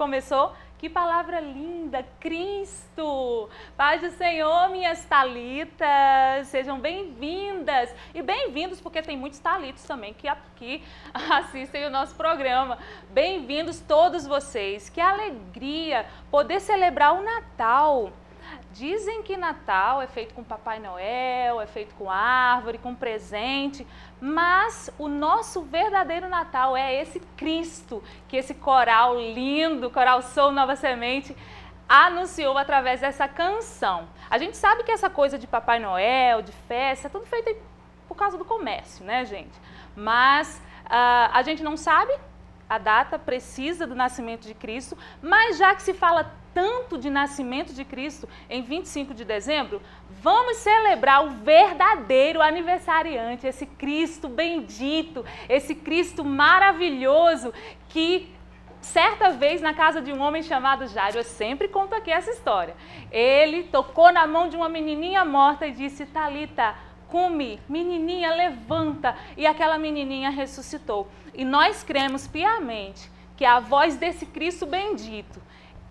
começou? Que palavra linda, Cristo! Paz do Senhor, minhas talitas, sejam bem-vindas e bem-vindos porque tem muitos talitos também que aqui assistem o nosso programa. Bem-vindos todos vocês. Que alegria poder celebrar o Natal. Dizem que Natal é feito com Papai Noel, é feito com árvore, com presente, mas o nosso verdadeiro Natal é esse Cristo, que esse coral lindo, Coral Sou Nova Semente, anunciou através dessa canção. A gente sabe que essa coisa de Papai Noel, de festa, é tudo feito por causa do comércio, né, gente? Mas uh, a gente não sabe a data precisa do nascimento de Cristo, mas já que se fala tanto de nascimento de Cristo em 25 de dezembro, vamos celebrar o verdadeiro aniversariante, esse Cristo bendito, esse Cristo maravilhoso que certa vez na casa de um homem chamado Jairo, eu sempre conto aqui essa história. Ele tocou na mão de uma menininha morta e disse: "Talita, come, menininha, levanta". E aquela menininha ressuscitou. E nós cremos piamente que a voz desse Cristo bendito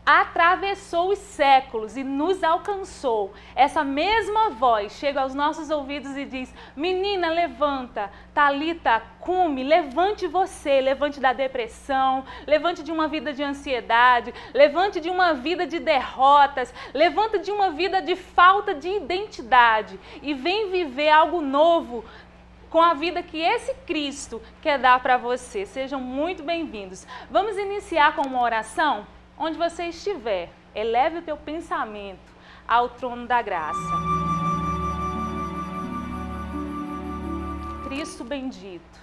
atravessou os séculos e nos alcançou. Essa mesma voz chega aos nossos ouvidos e diz: Menina, levanta, Talita, cume, levante você, levante da depressão, levante de uma vida de ansiedade, levante de uma vida de derrotas, levanta de uma vida de falta de identidade e vem viver algo novo com a vida que esse Cristo quer dar para você. Sejam muito bem-vindos. Vamos iniciar com uma oração? Onde você estiver, eleve o teu pensamento ao trono da graça. Cristo bendito,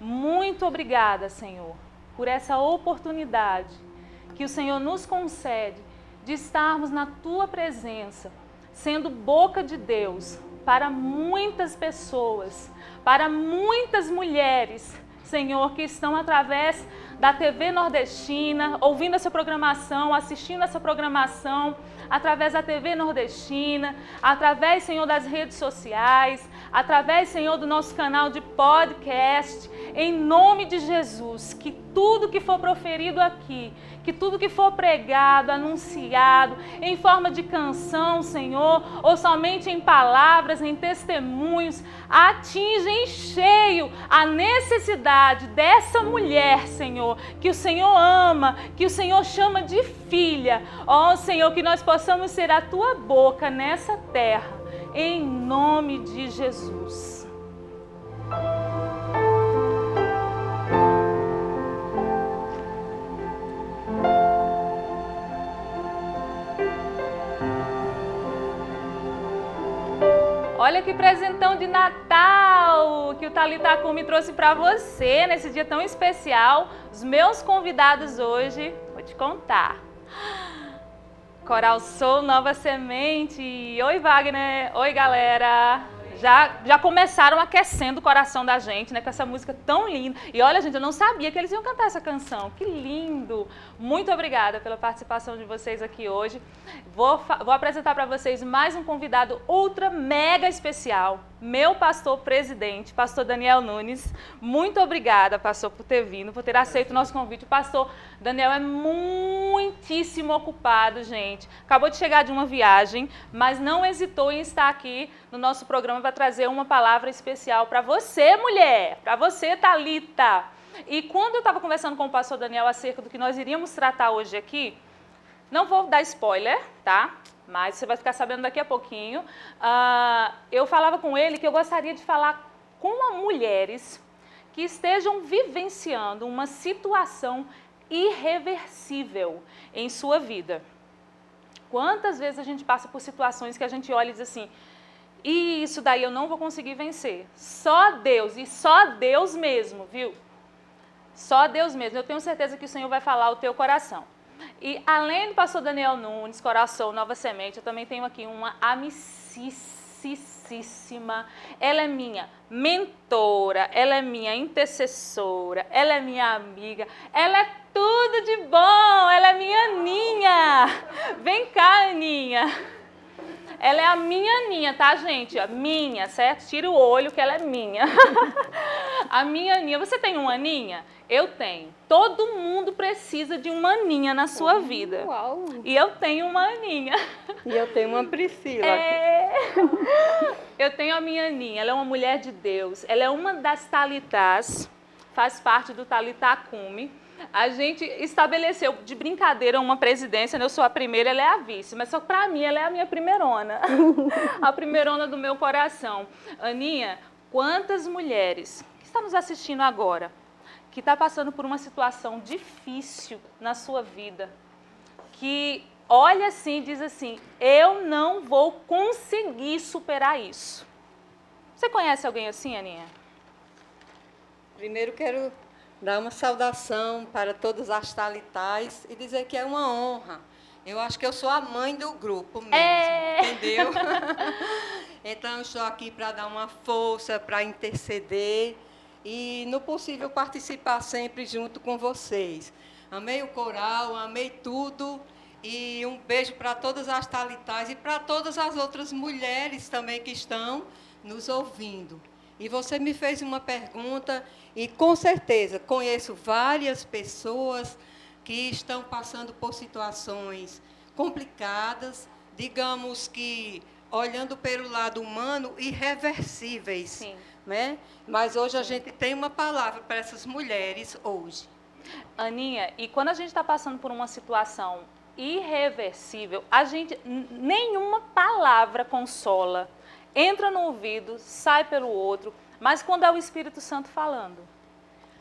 muito obrigada, Senhor, por essa oportunidade que o Senhor nos concede de estarmos na tua presença, sendo boca de Deus para muitas pessoas, para muitas mulheres, Senhor, que estão através da TV nordestina, ouvindo essa programação, assistindo essa programação, através da TV nordestina, através, Senhor, das redes sociais, através, Senhor, do nosso canal de podcast, em nome de Jesus, que tudo que for proferido aqui, que tudo que for pregado, anunciado, em forma de canção, Senhor, ou somente em palavras, em testemunhos, atinja em cheio a necessidade dessa mulher, Senhor, que o Senhor ama, que o Senhor chama de filha. Ó oh, Senhor, que nós possamos ser a tua boca nessa terra, em nome de Jesus. Olha que presentão de Natal que o Talita me trouxe para você nesse dia tão especial. Os meus convidados hoje, vou te contar. Coral Sou Nova Semente. Oi, Wagner. Oi, galera já, já começaram aquecendo o coração da gente, né, com essa música tão linda. E olha, gente, eu não sabia que eles iam cantar essa canção. Que lindo! Muito obrigada pela participação de vocês aqui hoje. Vou, vou apresentar para vocês mais um convidado ultra mega especial, meu pastor presidente, pastor Daniel Nunes. Muito obrigada, pastor, por ter vindo, por ter aceito o nosso convite. O pastor Daniel é muitíssimo ocupado, gente. Acabou de chegar de uma viagem, mas não hesitou em estar aqui no nosso programa para trazer uma palavra especial para você, mulher, para você, Talita. E quando eu estava conversando com o pastor Daniel acerca do que nós iríamos tratar hoje aqui, não vou dar spoiler, tá? Mas você vai ficar sabendo daqui a pouquinho. Uh, eu falava com ele que eu gostaria de falar com mulheres que estejam vivenciando uma situação irreversível em sua vida. Quantas vezes a gente passa por situações que a gente olha e diz assim: e isso daí eu não vou conseguir vencer. Só Deus, e só Deus mesmo, viu? Só Deus mesmo. Eu tenho certeza que o Senhor vai falar o teu coração. E além do pastor Daniel Nunes, Coração Nova Semente, eu também tenho aqui uma amicíssima. Ela é minha mentora, ela é minha intercessora, ela é minha amiga, ela é tudo de bom, ela é minha Aninha. Vem cá, Aninha. Ela é a minha Aninha, tá, gente? A minha, certo? Tira o olho que ela é minha. a minha Aninha. Você tem uma Aninha? Eu tenho. Todo mundo precisa de uma Aninha na sua vida. Uau! E eu tenho uma Aninha. E eu tenho uma Priscila. É. Eu tenho a minha Aninha. Ela é uma mulher de Deus. Ela é uma das talitas, faz parte do Talitacume. A gente estabeleceu de brincadeira uma presidência, né? eu sou a primeira, ela é a vice, mas só para mim ela é a minha primeirona, a primeirona do meu coração. Aninha, quantas mulheres que estão nos assistindo agora, que está passando por uma situação difícil na sua vida, que olha assim e diz assim: eu não vou conseguir superar isso. Você conhece alguém assim, Aninha? Primeiro quero dar uma saudação para todas as talitais e dizer que é uma honra. Eu acho que eu sou a mãe do grupo mesmo, É. entendeu? então, estou aqui para dar uma força, para interceder e, no possível, participar sempre junto com vocês. Amei o coral, amei tudo. E um beijo para todas as talitais e para todas as outras mulheres também que estão nos ouvindo. E você me fez uma pergunta e com certeza conheço várias pessoas que estão passando por situações complicadas, digamos que olhando pelo lado humano, irreversíveis, Sim. né? Mas hoje a gente tem uma palavra para essas mulheres hoje. Aninha, e quando a gente está passando por uma situação irreversível, a gente nenhuma palavra consola. Entra no ouvido, sai pelo outro, mas quando é o Espírito Santo falando.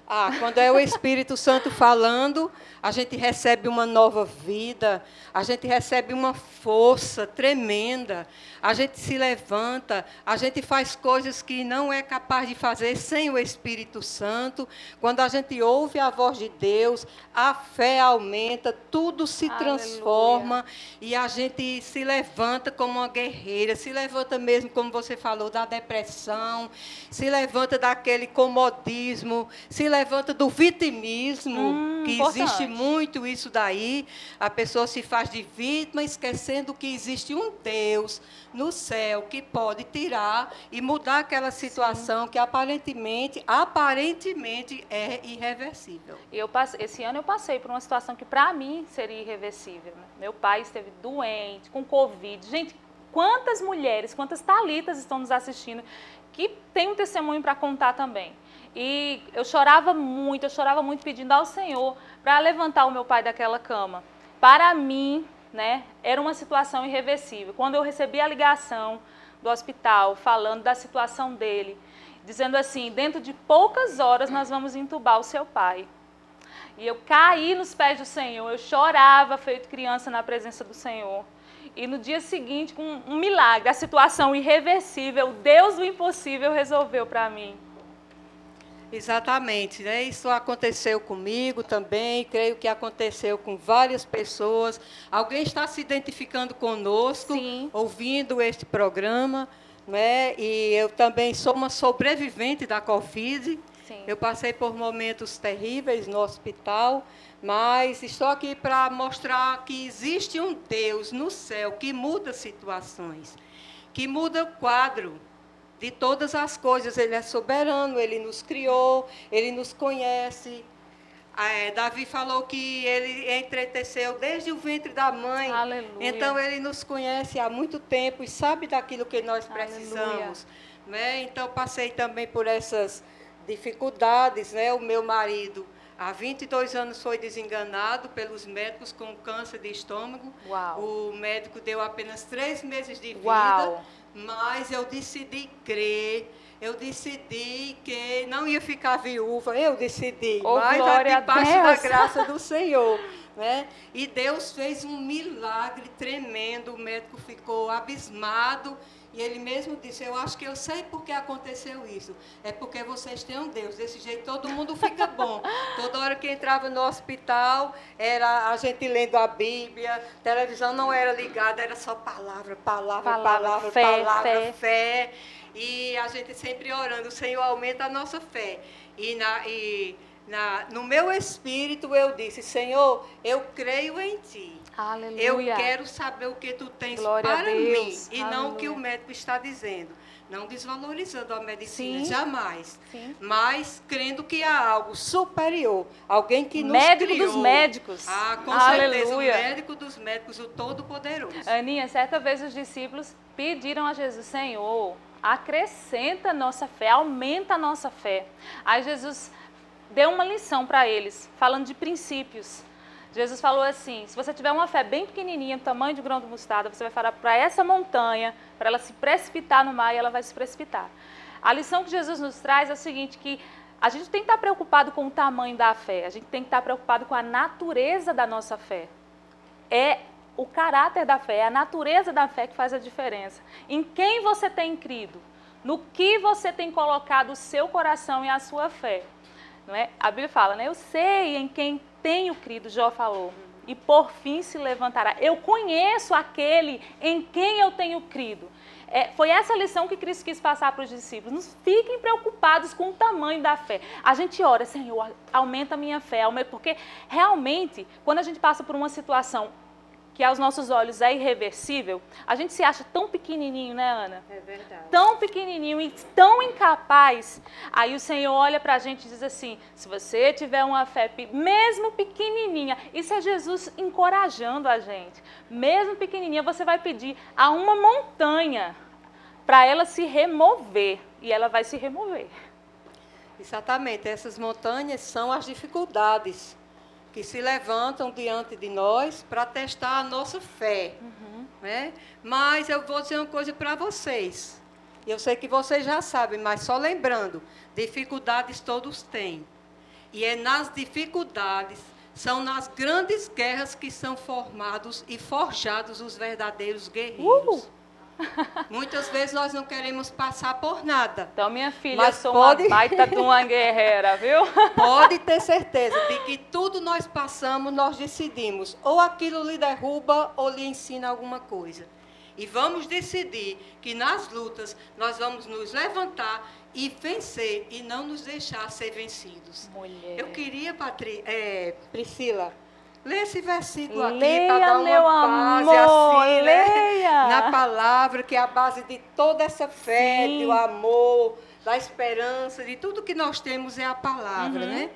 Ah, quando é o Espírito Santo falando, a gente recebe uma nova vida, a gente recebe uma força tremenda, a gente se levanta, a gente faz coisas que não é capaz de fazer sem o Espírito Santo. Quando a gente ouve a voz de Deus, a fé aumenta, tudo se Aleluia. transforma e a gente se levanta como uma guerreira, se levanta mesmo, como você falou, da depressão, se levanta daquele comodismo, se levanta do vitimismo, Hum, que importante. existe muito isso daí. A pessoa se faz de vítima, esquecendo que existe um Deus no céu que pode tirar e mudar aquela situação que aparentemente, aparentemente é irreversível. Eu passe- esse ano eu passei por uma situação que para mim seria irreversível. né? Meu pai esteve doente, com Covid. Gente, quantas mulheres, quantas talitas estão nos assistindo que tem um testemunho para contar também. E eu chorava muito, eu chorava muito pedindo ao Senhor para levantar o meu pai daquela cama. Para mim, né, era uma situação irreversível. Quando eu recebi a ligação do hospital falando da situação dele, dizendo assim: dentro de poucas horas nós vamos entubar o seu pai. E eu caí nos pés do Senhor, eu chorava feito criança na presença do Senhor. E no dia seguinte, com um milagre, a situação irreversível, Deus do impossível resolveu para mim. Exatamente, né? Isso aconteceu comigo também, creio que aconteceu com várias pessoas. Alguém está se identificando conosco, Sim. ouvindo este programa, né? E eu também sou uma sobrevivente da Covid. Sim. Eu passei por momentos terríveis no hospital, mas estou aqui para mostrar que existe um Deus no céu que muda situações, que muda o quadro de todas as coisas. Ele é soberano, ele nos criou, ele nos conhece. É, Davi falou que ele entreteceu desde o ventre da mãe. Aleluia. Então ele nos conhece há muito tempo e sabe daquilo que nós precisamos. Né? Então passei também por essas dificuldades. Né? O meu marido, há 22 anos, foi desenganado pelos médicos com câncer de estômago. Uau. O médico deu apenas três meses de vida, Uau. Mas eu decidi crer. Eu decidi que não ia ficar viúva, eu decidi, Oh, mas debaixo da graça do Senhor. Né? E Deus fez um milagre tremendo, o médico ficou abismado e ele mesmo disse, eu acho que eu sei por que aconteceu isso. É porque vocês têm um Deus, desse jeito todo mundo fica bom. Toda hora que entrava no hospital, era a gente lendo a Bíblia, televisão não era ligada, era só palavra, palavra, Palavra, palavra, fé, palavra, fé. fé. E a gente sempre orando, o Senhor aumenta a nossa fé. E, na, e na, no meu espírito eu disse, Senhor, eu creio em Ti. Aleluia. Eu quero saber o que tu tens Glória para mim e não o que o Aleluia. médico está dizendo. Não desvalorizando a medicina, Sim. jamais. Sim. Mas crendo que há algo superior, alguém que nos Médico criou. dos médicos. Ah, com certeza, o Aleluia. médico dos médicos, o Todo-Poderoso. Aninha, certa vez os discípulos pediram a Jesus, Senhor, acrescenta a nossa fé, aumenta a nossa fé. Aí Jesus deu uma lição para eles, falando de princípios. Jesus falou assim: se você tiver uma fé bem pequenininha, do tamanho de grão de mostarda, você vai falar para essa montanha, para ela se precipitar no mar e ela vai se precipitar. A lição que Jesus nos traz é o seguinte: que a gente tem que estar preocupado com o tamanho da fé, a gente tem que estar preocupado com a natureza da nossa fé é o caráter da fé, é a natureza da fé que faz a diferença. Em quem você tem crido, no que você tem colocado o seu coração e a sua fé. Não é? A Bíblia fala, né? Eu sei em quem tenho crido, Jó falou, e por fim se levantará. Eu conheço aquele em quem eu tenho crido. É, foi essa lição que Cristo quis passar para os discípulos. Não fiquem preocupados com o tamanho da fé. A gente ora, Senhor, aumenta a minha fé, porque realmente, quando a gente passa por uma situação que aos nossos olhos é irreversível, a gente se acha tão pequenininho, né, Ana? É verdade. tão pequenininho e tão incapaz. Aí o Senhor olha para a gente e diz assim: se você tiver uma fé, mesmo pequenininha, isso é Jesus encorajando a gente. Mesmo pequenininha, você vai pedir a uma montanha para ela se remover e ela vai se remover. Exatamente, essas montanhas são as dificuldades que se levantam diante de nós para testar a nossa fé. Né? Mas eu vou dizer uma coisa para vocês. Eu sei que vocês já sabem, mas só lembrando, dificuldades todos têm. E é nas dificuldades, são nas grandes guerras que são formados e forjados os verdadeiros guerreiros. Uh! Muitas vezes nós não queremos passar por nada. Então, minha filha, Mas eu sou pode- uma baita de uma guerreira, viu? Pode ter certeza de que tudo nós passamos, nós decidimos. Ou aquilo lhe derruba ou lhe ensina alguma coisa. E vamos decidir que nas lutas nós vamos nos levantar e vencer e não nos deixar ser vencidos. Mulher. Eu queria, Patri, é, Priscila, ler esse versículo aqui para dar uma base amor, assim, né? leia. Na palavra, que é a base de toda essa fé, Sim. do amor, da esperança, de tudo que nós temos é a palavra, Uhum. né?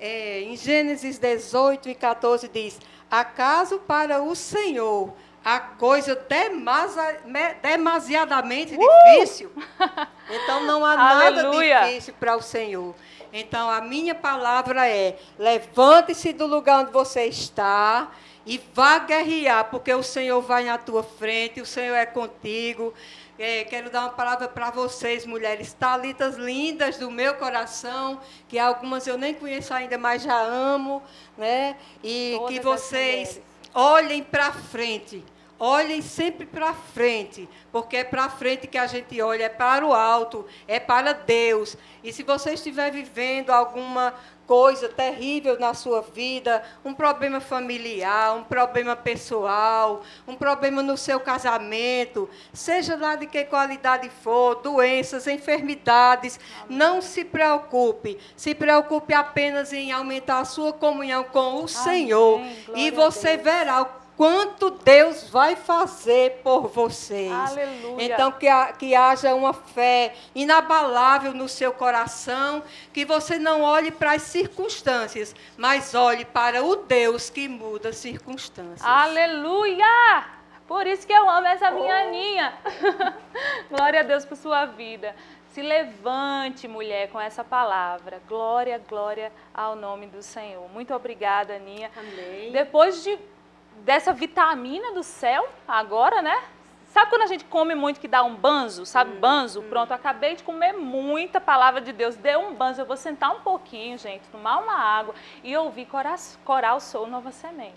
É, em Gênesis 18 e 14 diz: Acaso para o Senhor a coisa demasa- me- demasiadamente difícil? Então não há nada Aleluia. difícil para o Senhor. Então a minha palavra é: levante-se do lugar onde você está e vá guerrear, porque o Senhor vai na tua frente, o Senhor é contigo. É, quero dar uma palavra para vocês, mulheres, talitas lindas do meu coração, que algumas eu nem conheço ainda, mas já amo, né? E Todas que vocês olhem para frente. Olhem sempre para frente, porque é para frente que a gente olha, é para o alto, é para Deus. E se você estiver vivendo alguma coisa terrível na sua vida, um problema familiar, um problema pessoal, um problema no seu casamento, seja lá de que qualidade for, doenças, enfermidades, não se preocupe. Se preocupe apenas em aumentar a sua comunhão com o Senhor. glória E você verá o quanto Deus vai fazer por vocês. Aleluia. Então, que, ha- que haja uma fé inabalável no seu coração, que você não olhe para as circunstâncias, mas olhe para o Deus que muda circunstâncias. Aleluia! Por isso que eu amo essa minha Oh. Aninha. Glória a Deus por sua vida. Se levante, mulher, com essa palavra. Glória, glória ao nome do Senhor. Muito obrigada, Aninha. Amém. Depois de, dessa vitamina do céu, agora, né? Sabe quando a gente come muito que dá um banzo? Sabe, banzo? Pronto, acabei de comer muita palavra de Deus. Deu um banzo. Eu vou sentar um pouquinho, gente, tomar uma água e ouvir Coral, coral Sou Nova Semente.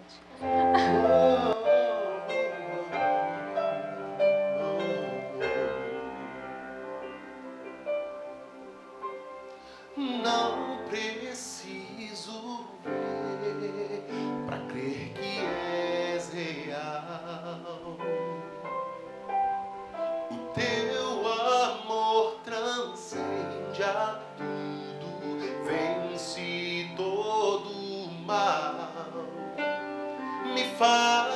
Não preciso ver tudo, vence todo mal. Me faz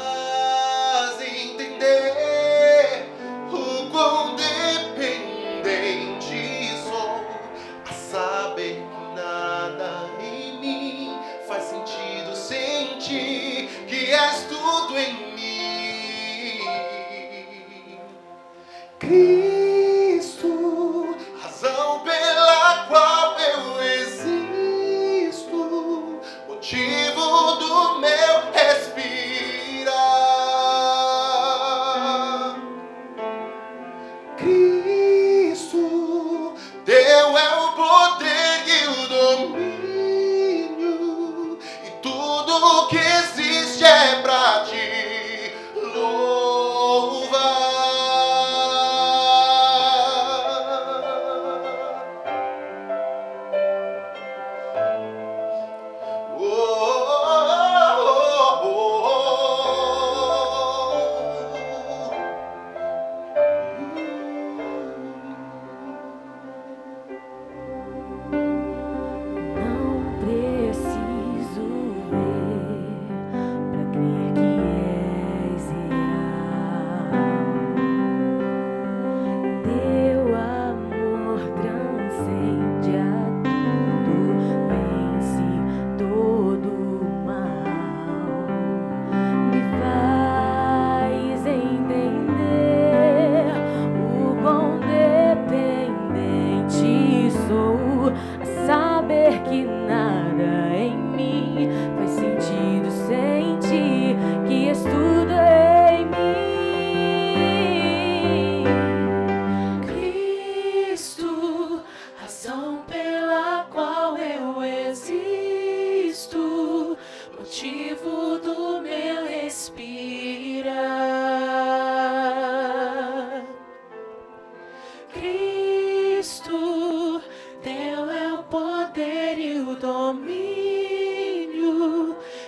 Cristo, teu é o poder e o domínio,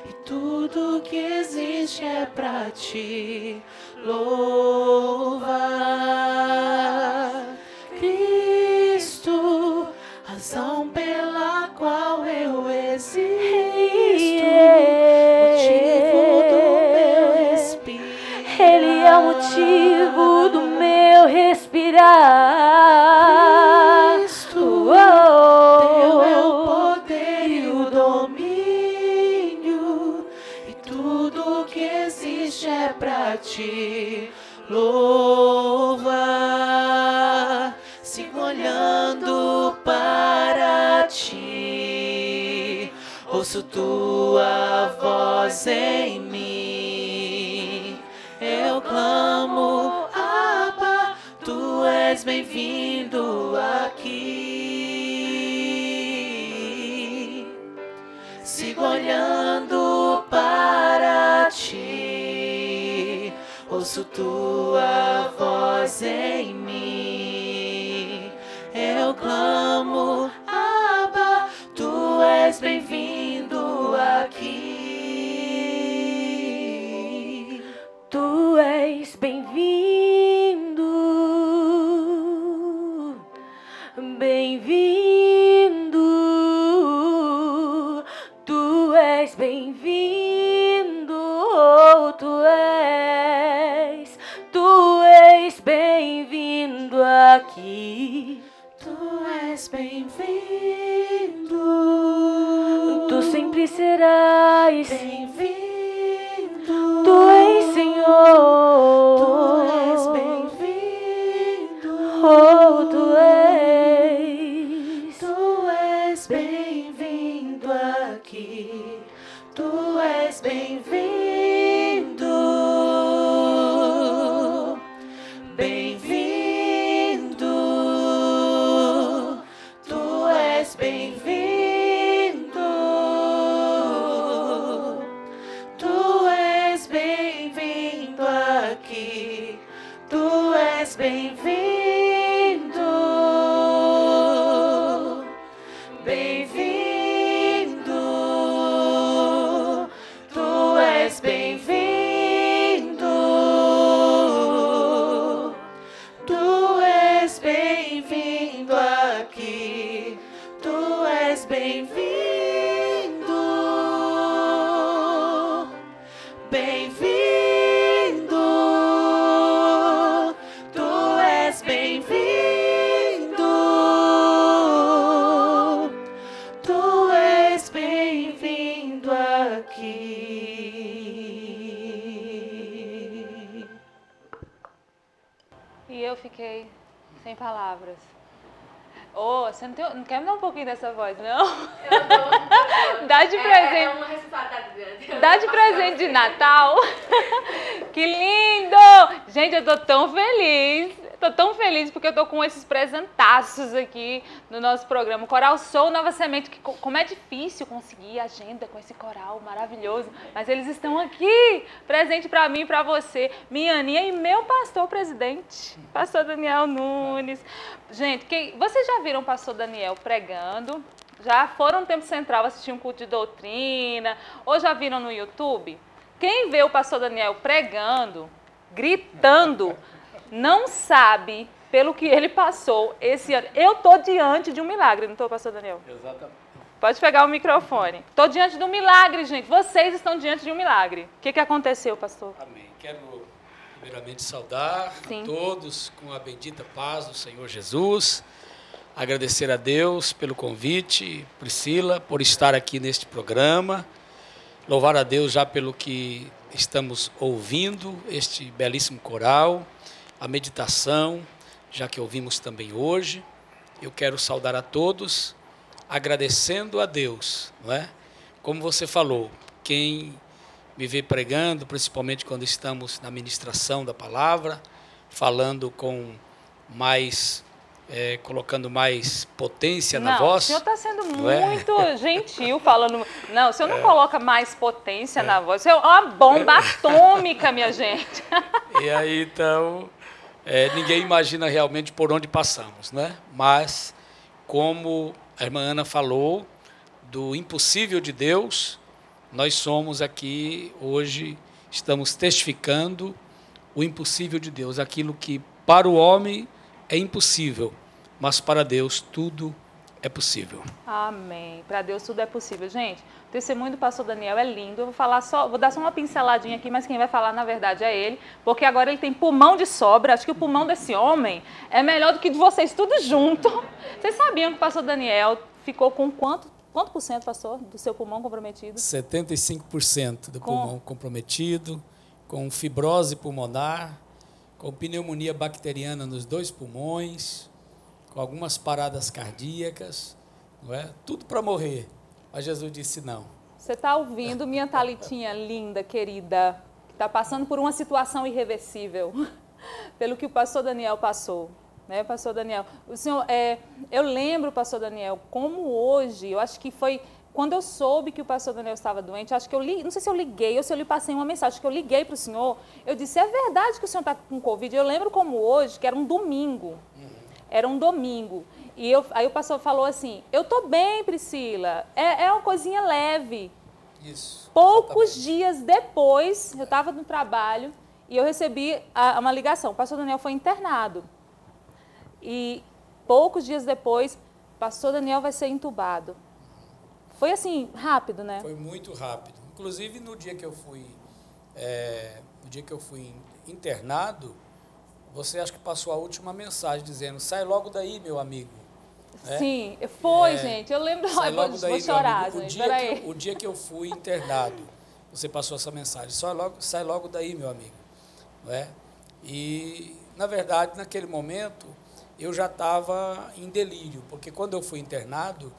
e tudo que existe é para ti. Louvado bem-vindo aqui, tu és bem-vindo. Pouquinho dessa voz, não? Eu dou, Dá de é, presente. É uma responsabilidade. Dá de presente de Natal. Que lindo! Gente, eu tô tão feliz. Feliz porque eu tô com esses presentaços aqui no nosso programa. Coral Sou Nova Semente, que co- como é difícil conseguir agenda com esse coral maravilhoso, mas eles estão aqui, presente pra mim e pra você, minha Aninha e meu pastor presidente, pastor Daniel Nunes. Gente, quem, vocês já viram o pastor Daniel pregando? Já foram no Tempo Central assistir um culto de doutrina? Ou já viram no YouTube? Quem vê o pastor Daniel pregando, gritando, não sabe pelo que ele passou esse ano. Eu tô diante de um milagre, não tô, pastor Daniel? Exatamente. Pode pegar o microfone. Tô diante de um milagre, gente. Vocês estão diante de um milagre. O que, que aconteceu, pastor? Amém. Quero primeiramente saudar Sim. a todos com a bendita paz do Senhor Jesus. Agradecer a Deus pelo convite, Priscila, por estar aqui neste programa. Louvar a Deus já pelo que estamos ouvindo, este belíssimo coral, a meditação, já que ouvimos também hoje. Eu quero saudar a todos, agradecendo a Deus, não é? Como você falou, quem me vê pregando, principalmente quando estamos na ministração da palavra, falando com mais, eh, colocando mais potência na não, voz. o senhor está sendo não é? muito gentil falando. Não, o senhor não coloca mais potência na voz. Isso é uma bomba atômica, minha gente. E aí, então, eh, ninguém imagina realmente por onde passamos, né? Mas, como a irmã Ana falou, do impossível de Deus, nós somos aqui hoje, estamos testificando o impossível de Deus, aquilo que para o homem é impossível, mas para Deus tudo é possível. Amém. Para Deus tudo é possível. Gente, testemunho do pastor Daniel é lindo. Eu vou falar só, vou dar só uma pinceladinha aqui, mas quem vai falar na verdade é ele, porque agora ele tem pulmão de sobra. Acho que o pulmão desse homem é melhor do que de vocês tudo junto. Vocês sabiam que o pastor Daniel ficou com quanto, quanto por cento, pastor, do seu pulmão comprometido? 75% do Com- pulmão comprometido, com fibrose pulmonar, com pneumonia bacteriana nos dois pulmões, com algumas paradas cardíacas, não é? Tudo para morrer. Mas Jesus disse não. Você está ouvindo, minha Talitinha linda, querida, que está passando por uma situação irreversível, pelo que o pastor Daniel passou. Né, pastor Daniel? O senhor, é, eu lembro, pastor Daniel, como hoje, eu acho que foi quando eu soube que o pastor Daniel estava doente, acho que eu li, não sei se eu liguei ou se eu lhe passei uma mensagem, que eu liguei para o senhor, eu disse, é verdade que o senhor está com Covid? Eu lembro como hoje, que era um domingo, era um domingo. E eu, aí o pastor falou assim, eu estou bem, Priscila, é, é uma coisinha leve. Isso. Poucos dias depois, eu estava no trabalho e eu recebi a- uma ligação. O pastor Daniel foi internado. E poucos dias depois, o pastor Daniel vai ser entubado. Foi assim, rápido, né? Foi muito rápido. Inclusive no dia que eu fui, é, no dia que eu fui internado, você acho que passou a última mensagem dizendo: sai logo daí, meu amigo. Né? Sim, foi, É, gente. Eu lembro. Sai Ai, vou, logo daí, vou chorar, amigo. O gente. dia, Peraí. que o dia que eu fui internado, você passou essa mensagem. Sai logo, sai logo daí, meu amigo. Não é? E, na verdade, naquele momento, eu já estava em delírio, porque quando eu fui internado,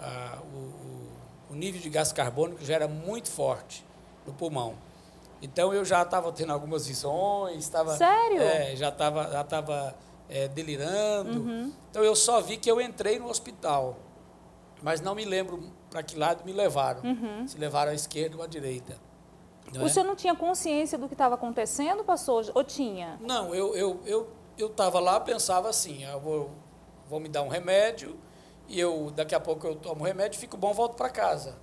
ah, o, o- o nível de gás carbônico já era muito forte no pulmão. Então, eu já estava tendo algumas visões, estava... Sério? É, já estava já tava, é, delirando. Uhum. Então eu só vi que eu entrei no hospital, mas não me lembro para que lado me levaram. Se levaram à esquerda ou à direita. não Uhum. O é? senhor não tinha consciência do que estava acontecendo, pastor? Ou tinha? Não, eu eu eu eu estava lá pensava assim, eu vou vou me dar um remédio e eu daqui a pouco eu tomo o remédio, fico bom, volto para casa.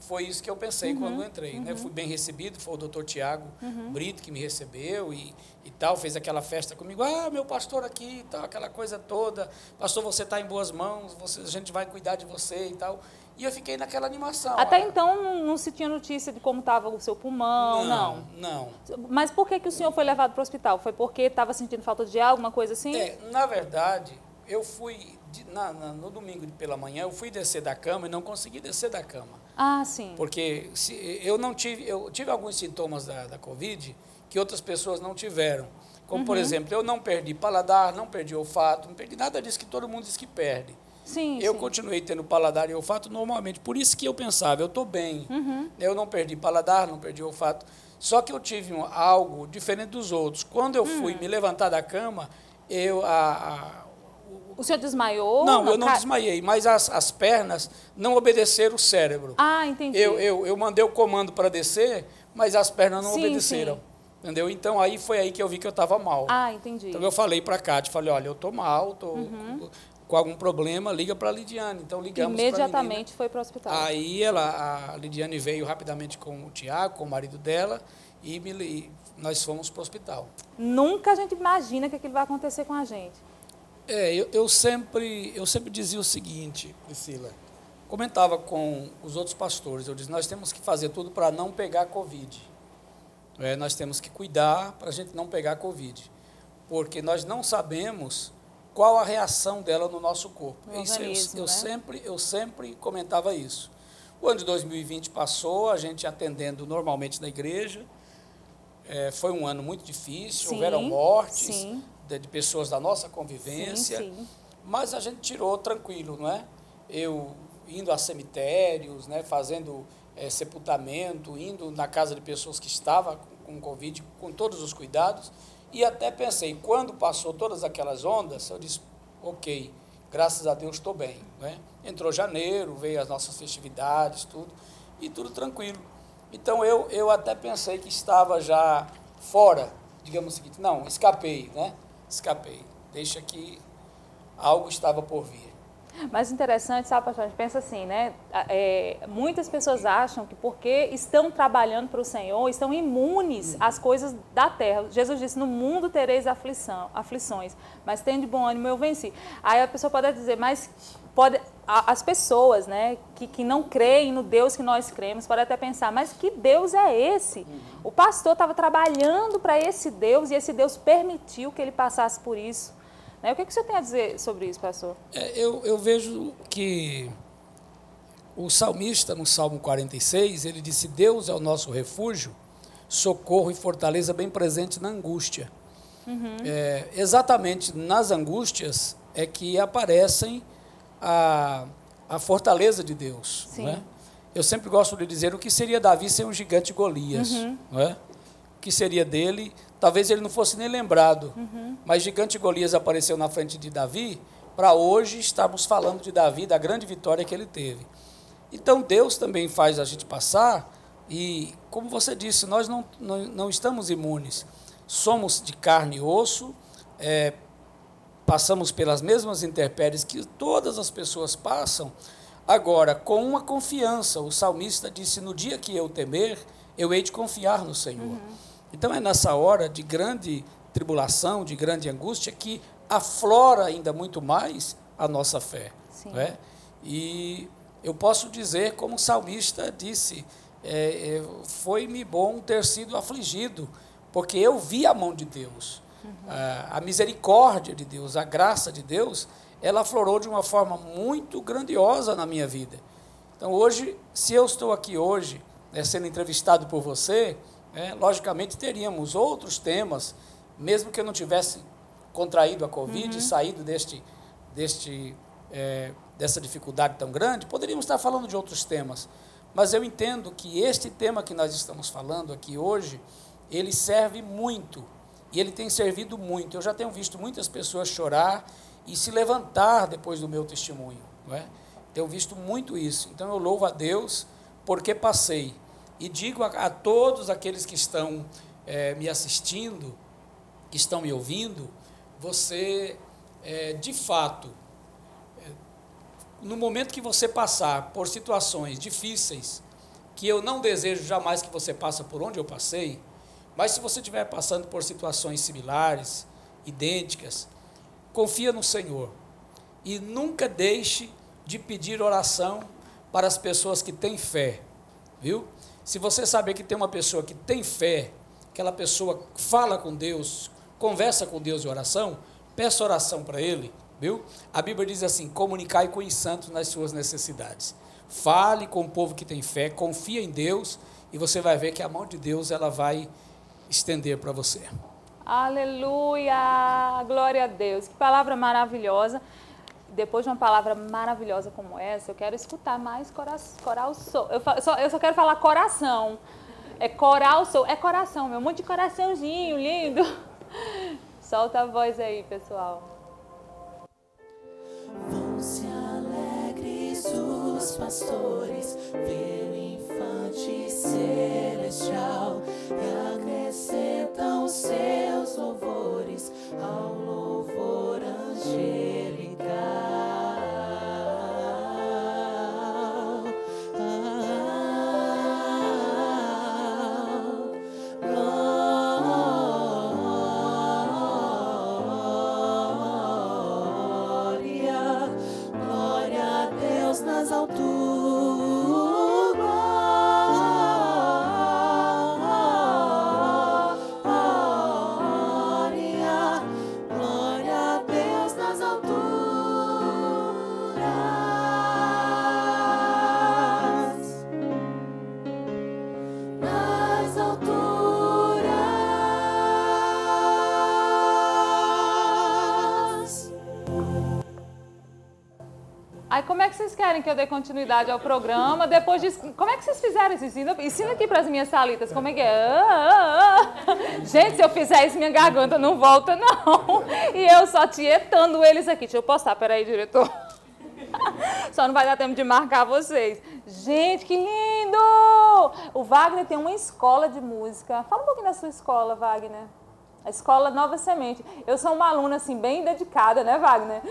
Foi isso que eu pensei Uhum, quando eu entrei. Né? Fui bem recebido, foi o doutor Tiago Brito que me recebeu e, e tal, fez aquela festa comigo. Ah, meu pastor aqui e tal, aquela coisa toda. Pastor, você está em boas mãos, você, a gente vai cuidar de você e tal. E eu fiquei naquela animação. Até Ah, então não, não se tinha notícia de como estava o seu pulmão, não. Não, não. Mas por que, que o senhor foi levado para o hospital? Foi porque estava sentindo falta de ar, alguma coisa assim? É, na verdade, eu fui, de- na- na- no domingo pela manhã, eu fui descer da cama e não consegui descer da cama. Ah, sim. Porque se, eu não tive, eu tive alguns sintomas da, da Covid que outras pessoas não tiveram. Como, por exemplo, eu não perdi paladar, não perdi olfato, não perdi nada disso que todo mundo diz que perde. Sim, Eu sim. continuei tendo paladar e olfato normalmente. Por isso que eu pensava, eu estou bem. Uhum. Eu não perdi paladar, não perdi olfato. Só que eu tive um- algo diferente dos outros. Quando eu fui Hum. me levantar da cama, eu. A, a- O senhor desmaiou? não, eu não Ca- desmaiei, mas as, as pernas não obedeceram o cérebro. Ah, entendi. Eu, eu, eu mandei o comando para descer, mas as pernas não Sim, obedeceram. sim. Entendeu? Então aí foi aí que eu vi que eu estava mal. Ah, entendi. Então eu falei para a Cátia, falei, olha, eu estou mal, estou com, com algum problema, liga para a Lidiane. Então ligamos menina. Imediatamente foi para o hospital. Aí ela, a Lidiane veio rapidamente com o Tiago, com o marido dela, e, me, e nós fomos para o hospital. Nunca a gente imagina que aquilo vai acontecer com a gente. É, eu, eu sempre, eu sempre dizia o seguinte, Priscila, comentava com os outros pastores, eu disse, nós temos que fazer tudo para não pegar Covid. É, nós temos que cuidar para a gente não pegar Covid, porque nós não sabemos qual a reação dela no nosso corpo. No Isso eu, eu né? sempre, eu sempre comentava isso. O ano de 2020 passou, a gente atendendo normalmente na igreja, é, foi um ano muito difícil, Sim, houveram mortes sim. De, de pessoas da nossa convivência, Sim, sim. mas a gente tirou tranquilo, não é? Eu indo a cemitérios, né, fazendo eh, sepultamento, indo na casa de pessoas que estavam com, com Covid, com todos os cuidados, e até pensei, quando passou todas aquelas ondas, eu disse, ok, graças a Deus estou bem. Né? Entrou janeiro, veio as nossas festividades, tudo, e tudo tranquilo. Então eu, eu até pensei que estava já fora, digamos o seguinte, não, escapei, né? Escapei. Deixa que algo estava por vir. Mas interessante, sabe, pastor? A gente pensa assim, né? É, muitas pessoas acham que porque estão trabalhando para o Senhor, estão imunes às coisas da terra. Jesus disse: No mundo tereis aflição, aflições, mas tem de bom ânimo, eu venci. Aí a pessoa pode dizer, mas pode, a- as pessoas né, que, que não creem no Deus que nós cremos, podem até pensar, mas que Deus é esse? O pastor estava trabalhando para esse Deus e esse Deus permitiu que ele passasse por isso. Né? O que, que o senhor tem a dizer sobre isso, pastor? É, eu, eu vejo que o salmista, no Salmo 46, ele disse: Deus é o nosso refúgio, socorro e fortaleza bem presente na angústia. É, exatamente nas angústias é que aparecem a, a fortaleza de Deus. Sim. Não é? Eu sempre gosto de dizer o que seria Davi sem o gigante Golias. Não é? O que seria dele? Talvez ele não fosse nem lembrado. Mas gigante Golias apareceu na frente de Davi para hoje estarmos falando de Davi, da grande vitória que ele teve. Então Deus também faz a gente passar, e como você disse, nós não, não, não estamos imunes. Somos de carne e osso, é, passamos pelas mesmas intempéries que todas as pessoas passam, agora com uma confiança. O salmista disse: No dia que eu temer, eu hei de confiar no Senhor. Então é nessa hora de grande tribulação, de grande angústia, que aflora ainda muito mais a nossa fé. É? E eu posso dizer, como o salmista disse, é, é, foi-me bom ter sido afligido, porque eu vi a mão de Deus. A, a misericórdia de Deus, a graça de Deus, ela aflorou de uma forma muito grandiosa na minha vida. Então, hoje, se eu estou aqui hoje, né, sendo entrevistado por você, né, logicamente teríamos outros temas, mesmo que eu não tivesse contraído a Covid e saído deste, deste, eh, dessa dificuldade tão grande, poderíamos estar falando de outros temas. Mas eu entendo que este tema que nós estamos falando aqui hoje, ele serve muito. E ele tem servido muito. Eu já tenho visto muitas pessoas chorar e se levantar depois do meu testemunho. Não é? Tenho visto muito isso. Então eu louvo a Deus porque passei. E digo a, a todos aqueles que estão eh, me assistindo, que estão me ouvindo, você, eh, de fato, eh, no momento que você passar por situações difíceis, que eu não desejo jamais que você passe por onde eu passei, mas se você estiver passando por situações similares, idênticas, confia no Senhor e nunca deixe de pedir oração para as pessoas que têm fé, viu? Se você saber que tem uma pessoa que tem fé, aquela pessoa fala com Deus, conversa com Deus em oração, peça oração para ele, viu? A Bíblia diz assim: comunicai com os santos nas suas necessidades. Fale com o povo que tem fé, confia em Deus e você vai ver que a mão de Deus ela vai estender para você. Aleluia! Glória a Deus. Que palavra maravilhosa. Depois de uma palavra maravilhosa como essa, eu quero escutar mais cora coral sou. Eu, só, eu só quero falar coração. É coral sou. É coração, meu. Um monte de coraçãozinho lindo. Solta a voz aí, pessoal. Vão-se alegres os pastores, infante celestial e acrescentam seus louvores ao louvor angelical. Aí como é que vocês querem que eu dê continuidade ao programa? Depois disso, como é que vocês fizeram isso? Ensina, ensina aqui para as minhas salitas como é que é. Ah, ah, ah. Gente, se eu fizer isso, minha garganta não volta, não. E eu só tietando eles aqui. Deixa eu postar, peraí, diretor. Só não vai dar tempo de marcar vocês. Gente, que lindo! O Wagner tem uma escola de música. Fala um pouquinho da sua escola, Wagner. A escola Nova Semente. Eu sou uma aluna, assim, bem dedicada, né, Wagner?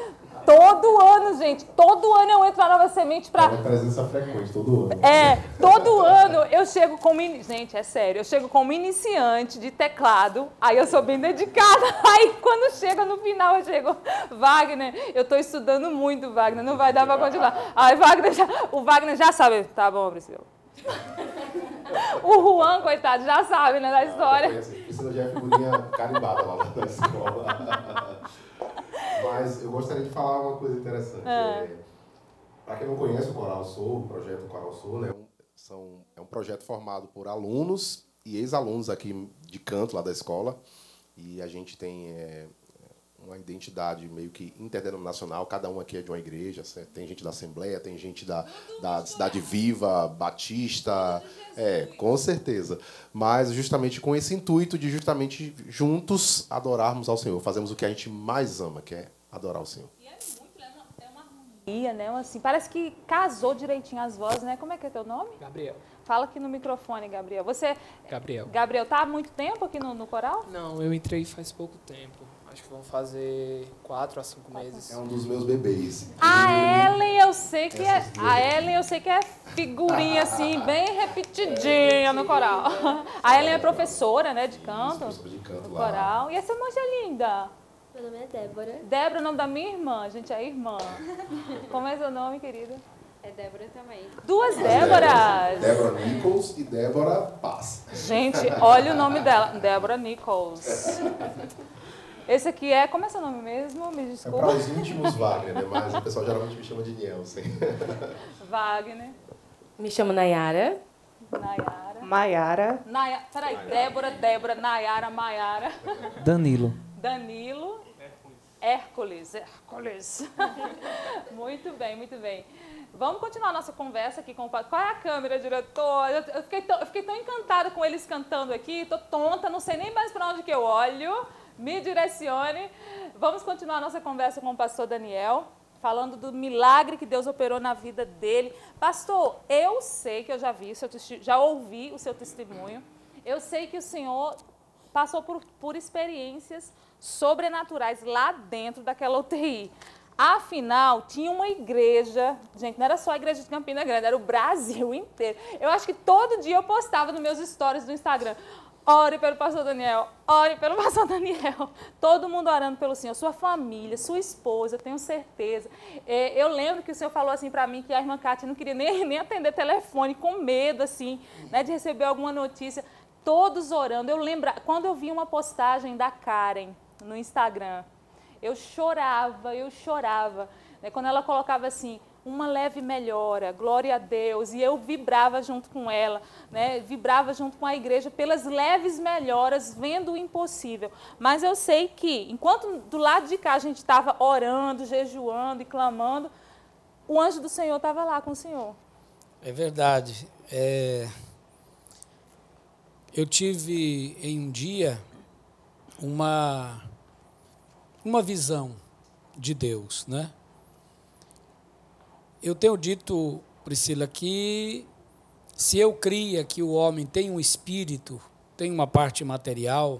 Todo ano, gente, todo ano eu entro na Nova Semente para É uma presença frequente todo ano. é, todo ano eu chego como. ini- Gente, é sério, eu chego como iniciante de teclado, aí eu sou bem dedicada. Aí quando chega no final, eu chego, Wagner, eu estou estudando muito, Wagner, não vai dar para continuar. Aí Wagner já, o Wagner já sabe, tá bom, Priscila. O Juan, coitado, já sabe, né, da história. Priscila já é figurinha carimbada lá na escola. Mas eu gostaria de falar uma coisa interessante. É. Para quem não conhece o Coral Sul, o projeto Coral Sul, né, são, é um projeto formado por alunos e ex-alunos aqui de canto lá da escola. E a gente tem é, uma identidade meio que interdenominacional, cada um aqui é de uma igreja, certo? tem gente da Assembleia, tem gente da, da Cidade Viva, Batista, é, com certeza. Mas justamente com esse intuito de justamente juntos adorarmos ao Senhor, fazemos o que a gente mais ama, que é adorar o Senhor. E é muito, é uma, é uma harmonia, né? Assim, parece que casou direitinho as vozes, né? Como é que é teu nome? Gabriel. Fala aqui no microfone, Gabriel. Você, Gabriel. Gabriel, tá há muito tempo aqui no, no coral? Não, eu entrei faz pouco tempo. Acho que vão fazer quatro a cinco meses. É um dos meus bebês. A Ellen, eu sei que é. A Ellen, eu sei que é figurinha assim, bem repetidinha no coral. A Ellen é professora, né, de canto. Professora de canto No lá. coral. E essa moça linda? Meu nome é Débora. Débora, o nome da minha irmã. A gente é irmã. Como é seu nome, querida? É Débora também. Duas As Déboras. Débora Nichols e Débora Paz. Gente, olha o nome dela. Débora Nichols. Esse aqui é. Como é seu nome mesmo? Me É para desculpa. os íntimos Wagner, né? Mas o pessoal geralmente me chama de Nielsen. Wagner. Me chamo Nayara. Nayara. Maiara. Naya... Peraí, Débora, Débora, Nayara, Maiara. Danilo. Danilo. Hércules. Hércules. muito bem, muito bem. Vamos continuar nossa conversa aqui com o. Qual é a câmera, diretor? Eu, eu fiquei tão, eu fiquei tão encantada com eles cantando aqui. Tô tonta, não sei nem mais para onde que eu olho. Me direcione. Vamos continuar nossa conversa com o pastor Daniel, falando do milagre que Deus operou na vida dele. Pastor, eu sei que eu já vi, já ouvi o seu testemunho. Eu sei que o senhor passou por, por experiências sobrenaturais lá dentro daquela UTI. Afinal, tinha uma igreja, gente, não era só a igreja de Campina Grande, era o Brasil inteiro. Eu acho que todo dia eu postava nos meus stories do Instagram. Ore pelo pastor Daniel, ore pelo pastor Daniel. Todo mundo orando pelo Senhor, sua família, sua esposa, tenho certeza. É, eu lembro que o Senhor falou assim para mim que a irmã Kátia não queria nem, nem atender telefone, com medo, assim, né, de receber alguma notícia. Todos orando. Eu lembro, quando eu vi uma postagem da Karen no Instagram, eu chorava, eu chorava. né, Quando ela colocava assim, uma leve melhora, glória a Deus. E eu vibrava junto com ela, né? vibrava junto com a igreja pelas leves melhoras, vendo o impossível. Mas eu sei que, enquanto do lado de cá a gente estava orando, jejuando e clamando, o anjo do Senhor estava lá com o Senhor. É verdade. É... Eu tive em um dia uma, uma visão de Deus, né? Eu tenho dito, Priscila, que se eu cria que o homem tem um espírito, tem uma parte material,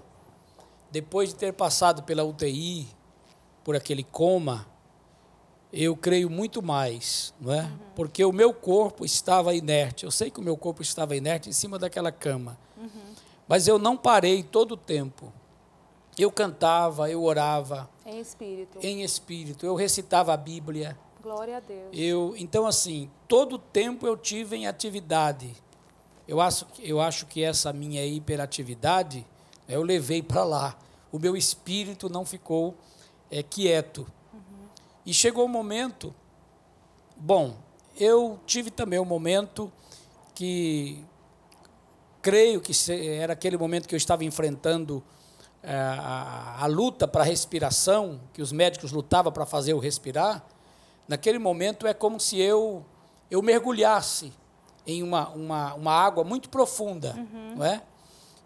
depois de ter passado pela UTI, por aquele coma, eu creio muito mais, não é? Uhum. Porque o meu corpo estava inerte. Eu sei que o meu corpo estava inerte em cima daquela cama. Uhum. Mas eu não parei todo o tempo. Eu cantava, eu orava. Em espírito. Em espírito. Eu recitava a Bíblia. Glória a Deus. Eu, então, assim, todo tempo eu tive em atividade. Eu acho, eu acho que essa minha hiperatividade eu levei para lá. O meu espírito não ficou é, quieto. Uhum. E chegou o um momento. Bom, eu tive também um momento que creio que era aquele momento que eu estava enfrentando é, a, a, luta para a respiração, que os médicos lutavam para fazer eu respirar. Naquele momento é como se eu, eu mergulhasse em uma, uma, uma água muito profunda, uhum. não é?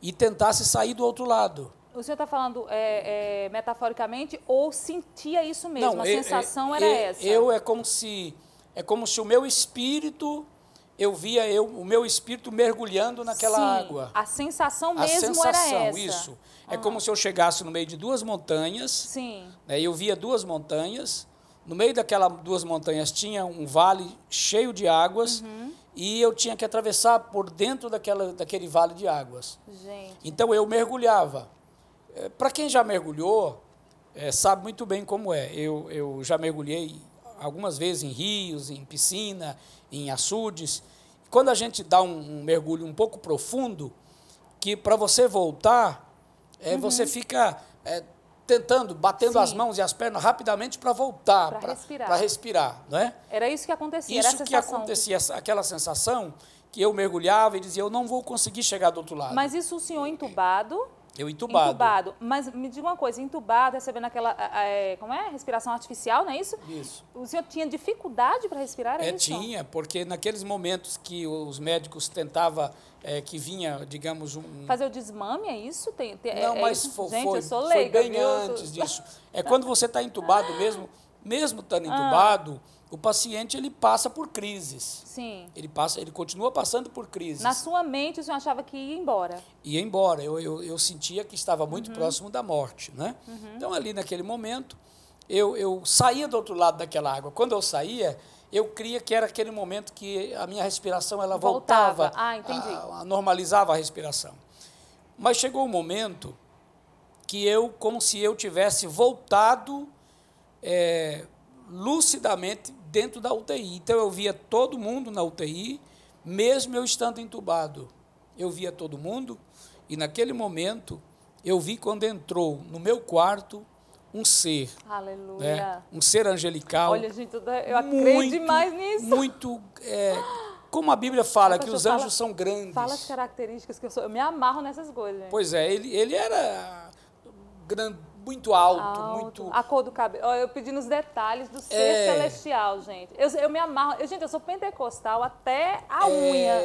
E tentasse sair do outro lado. O senhor está falando é, é, metaforicamente ou sentia isso mesmo? Não, a eu, sensação era essa? Eu é como se é como se o meu espírito eu via eu, o meu espírito mergulhando naquela Sim, água. A sensação mesmo a sensação, era essa. isso. É como se eu chegasse no meio de duas montanhas. Sim. Né, eu via duas montanhas. No meio daquelas duas montanhas tinha um vale cheio de águas. Uhum. E eu tinha que atravessar por dentro daquela, daquele vale de águas. Gente. Então eu mergulhava. É, Para quem já mergulhou, é, sabe muito bem como é. Eu, eu já mergulhei algumas vezes em rios, em piscina, em açudes. Quando a gente dá um, um mergulho um pouco profundo, que para você voltar, é, uhum. você fica é, tentando, batendo Sim. as mãos e as pernas rapidamente para voltar, para respirar. respirar não é? Era isso que acontecia, Isso que acontecia, aquela sensação que eu mergulhava e dizia, eu não vou conseguir chegar do outro lado. Mas isso o senhor entubado? Eu entubado. Entubado. Mas me diga uma coisa, entubado, recebendo aquela, é, como é? Respiração artificial, não é isso? Isso. O senhor tinha dificuldade para respirar, é, é isso? Tinha, porque naqueles momentos que os médicos tentavam, é, que vinha, digamos, um... Fazer o desmame, é isso? Tem, tem, não, é, mas foi, Gente, foi, leiga, foi bem viu? antes disso. É quando você está entubado mesmo, mesmo estando ah. entubado... Ah o paciente ele passa por crises. Sim. Ele passa, ele continua passando por crises. Na sua mente, o senhor achava que ia embora? Ia embora. Eu, eu, eu sentia que estava muito uhum. próximo da morte, né? Uhum. Então ali naquele momento, eu, eu saía do outro lado daquela água. Quando eu saía, eu cria que era aquele momento que a minha respiração ela voltava, voltava ah, entendi. A, a, normalizava a respiração. Mas chegou um momento que eu, como se eu tivesse voltado é, lucidamente dentro da UTI. Então eu via todo mundo na UTI, mesmo eu estando entubado. Eu via todo mundo e naquele momento eu vi quando entrou no meu quarto um ser. Aleluia. Né? Um ser angelical. Olha, gente, eu acredito demais nisso. Muito. É, como a Bíblia fala, que os anjos fala, são grandes. Fala as características que eu sou. Eu me amarro nessas coisas. Pois é, ele, ele era grande muito alto, alto, muito. A cor do cabelo. Eu pedi nos detalhes do ser é... celestial, gente. Eu, eu me amarro. Eu, gente, eu sou pentecostal até a é... unha.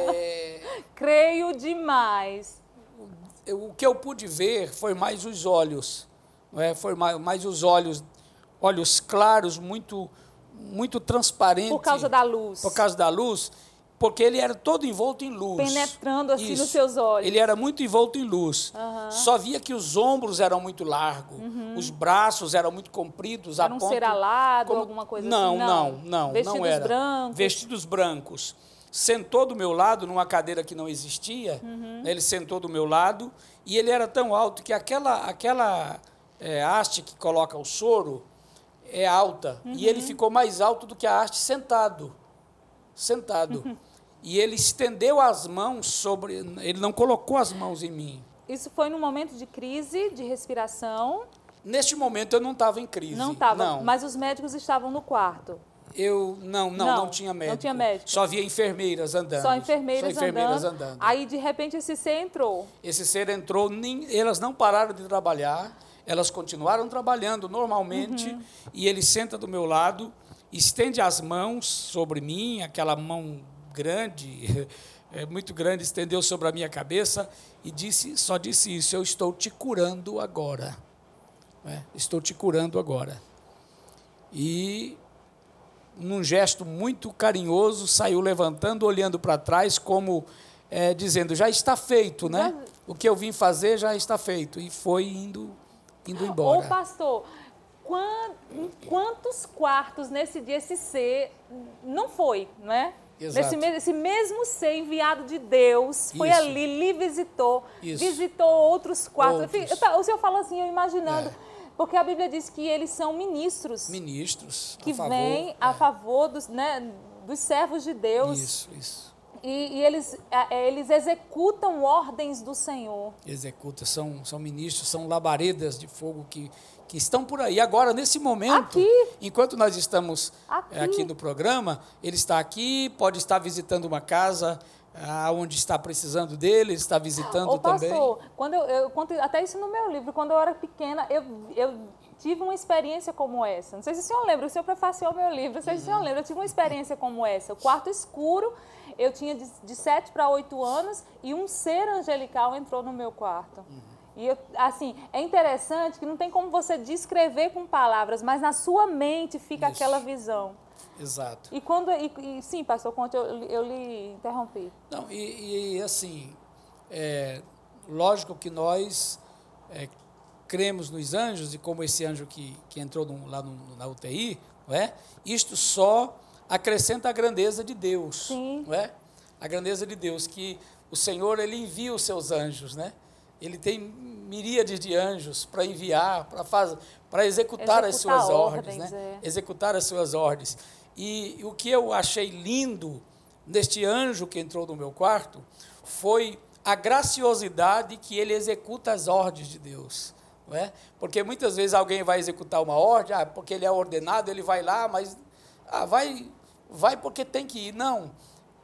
Creio demais. O que eu pude ver foi mais os olhos. Não é? Foi mais, mais os olhos, olhos claros, muito, muito transparentes. Por causa da luz. Por causa da luz porque ele era todo envolto em luz. Penetrando assim Isso. nos seus olhos. Ele era muito envolto em luz. Uhum. Só via que os ombros eram muito largos, uhum. os braços eram muito compridos. Era um ponto, ser alado, como... alguma coisa não, assim? Não, não, não. Vestidos não era. brancos. Vestidos brancos. Sentou do meu lado, numa cadeira que não existia. Uhum. Ele sentou do meu lado e ele era tão alto que aquela, aquela é, haste que coloca o soro é alta. E ele uhum. ficou mais alto do que a haste sentado. Sentado. E ele estendeu as mãos sobre. Ele não colocou as mãos em mim. Isso foi num momento de crise, de respiração? Neste momento eu não estava em crise. Não estava, mas os médicos estavam no quarto. Eu não, não, não, Não, tinha não médico. tinha médico. Só havia enfermeiras andando. Só enfermeiras, Só enfermeiras andando. andando. Aí, de repente, esse ser entrou. Esse ser entrou, nem- elas não pararam de trabalhar, elas continuaram trabalhando normalmente, Uhum. e ele senta do meu lado, estende as mãos sobre mim, aquela mão grande, é, muito grande, estendeu sobre a minha cabeça e disse, só disse isso: Eu estou te curando agora. né? Estou te curando agora. E num gesto muito carinhoso, saiu levantando, olhando para trás, como eh, dizendo: já está feito, né? O que eu vim fazer já está feito. E foi indo, indo Ô, embora. pastor, quan- em quantos quartos nesse dia esse ser não foi, não é? Exato. Nesse esse mesmo ser enviado de Deus foi Isso. ali, lhe visitou, Isso. visitou outros quartos. Eu Outros. eu ta- o senhor falou assim, eu imaginando, É. porque a Bíblia diz que eles são ministros Ministros. que a favor, vêm a é. favor dos, né, dos servos de Deus Isso, isso. e, e eles, é, eles executam ordens do Senhor. Executa. São, são ministros, são labaredas de fogo que, que estão por aí. Agora, nesse momento, Aqui. enquanto nós estamos Aqui. eh, aqui no programa, ele está aqui, pode estar visitando uma casa ah, onde está precisando dele, ele está visitando Ô, também. pastor, quando eu, eu conto até isso no meu livro, quando eu era pequena, eu, eu tive uma experiência como essa. Não sei se o senhor lembra, o senhor prefaciou meu livro, não sei se o senhor lembra, eu tive uma experiência como essa. O quarto escuro, eu tinha de, de 7 para 8 anos e um ser angelical entrou no meu quarto. E, eu, assim, é interessante que não tem como você descrever com palavras, mas na sua mente fica Isso. aquela visão. Exato. E quando, e, e sim, pastor Conte, eu, eu lhe interrompi. Não, e, e, assim, é, lógico que nós é, cremos nos anjos, e como esse anjo que, que entrou no- lá no- na UTI, não é? isto só acrescenta a grandeza de Deus. Sim. Não é? A grandeza de Deus, que o Senhor ele envia os seus anjos, né? Ele tem miríades de anjos para enviar, para fazer, para executar, as suas ordens, ordens, né? é. executar as suas ordens. E o que eu achei lindo neste anjo que entrou no meu quarto foi a graciosidade que ele executa as ordens de Deus. Não é? Porque muitas vezes alguém vai executar uma ordem, ah, porque ele é ordenado, ele vai lá, mas ah, vai, vai porque tem que ir. Não.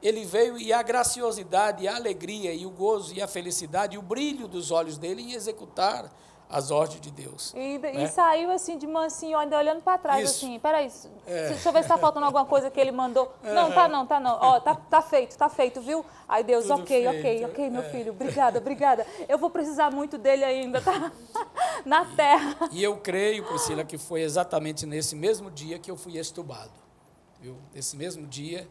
Ele veio e a graciosidade, e a alegria, e o gozo, e a felicidade, e o brilho dos olhos dele em executar as ordens de Deus. E, e né? saiu assim de mansinho, ainda olhando para trás, Isso. assim, peraí, É. deixa eu ver se tá faltando alguma coisa que ele mandou. Não, tá não, tá não. Ó, tá, tá feito, tá feito, viu? Aí Deus, Tudo ok, ok, feito, ok, meu é. filho, obrigada, obrigada. Eu vou precisar muito dele ainda, tá? Na terra. E eu creio, Priscila, que foi exatamente nesse mesmo dia que eu fui estubado. Viu? Nesse mesmo dia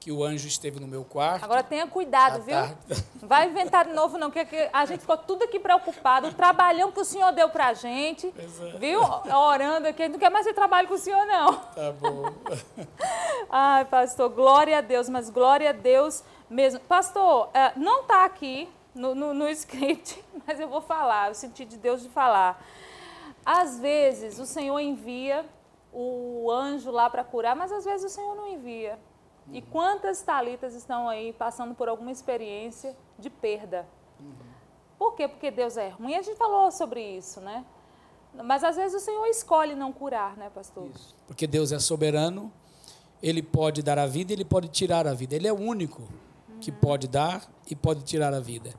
que o anjo esteve no meu quarto. Agora tenha cuidado, viu? tarde. Não vai inventar de novo, não, porque que a gente ficou tudo aqui preocupado, o trabalhão que o senhor deu pra gente, é. viu? Orando aqui, não quer mais ter trabalho com o senhor, não. Tá bom. Ai, pastor, glória a Deus, mas glória a Deus mesmo. Pastor, eh, não está aqui no, no, no script, mas eu vou falar, eu senti de Deus de falar. Às vezes o Senhor envia o anjo lá para curar, mas às vezes o Senhor não envia. E quantas talitas estão aí passando por alguma experiência de perda? Por quê? Porque Deus é ruim. A gente falou sobre isso, né? Mas às vezes o Senhor escolhe não curar, né, pastor? Porque Deus é soberano, ele pode dar a vida, ele pode tirar a vida. Ele é o único que pode dar e pode tirar a vida.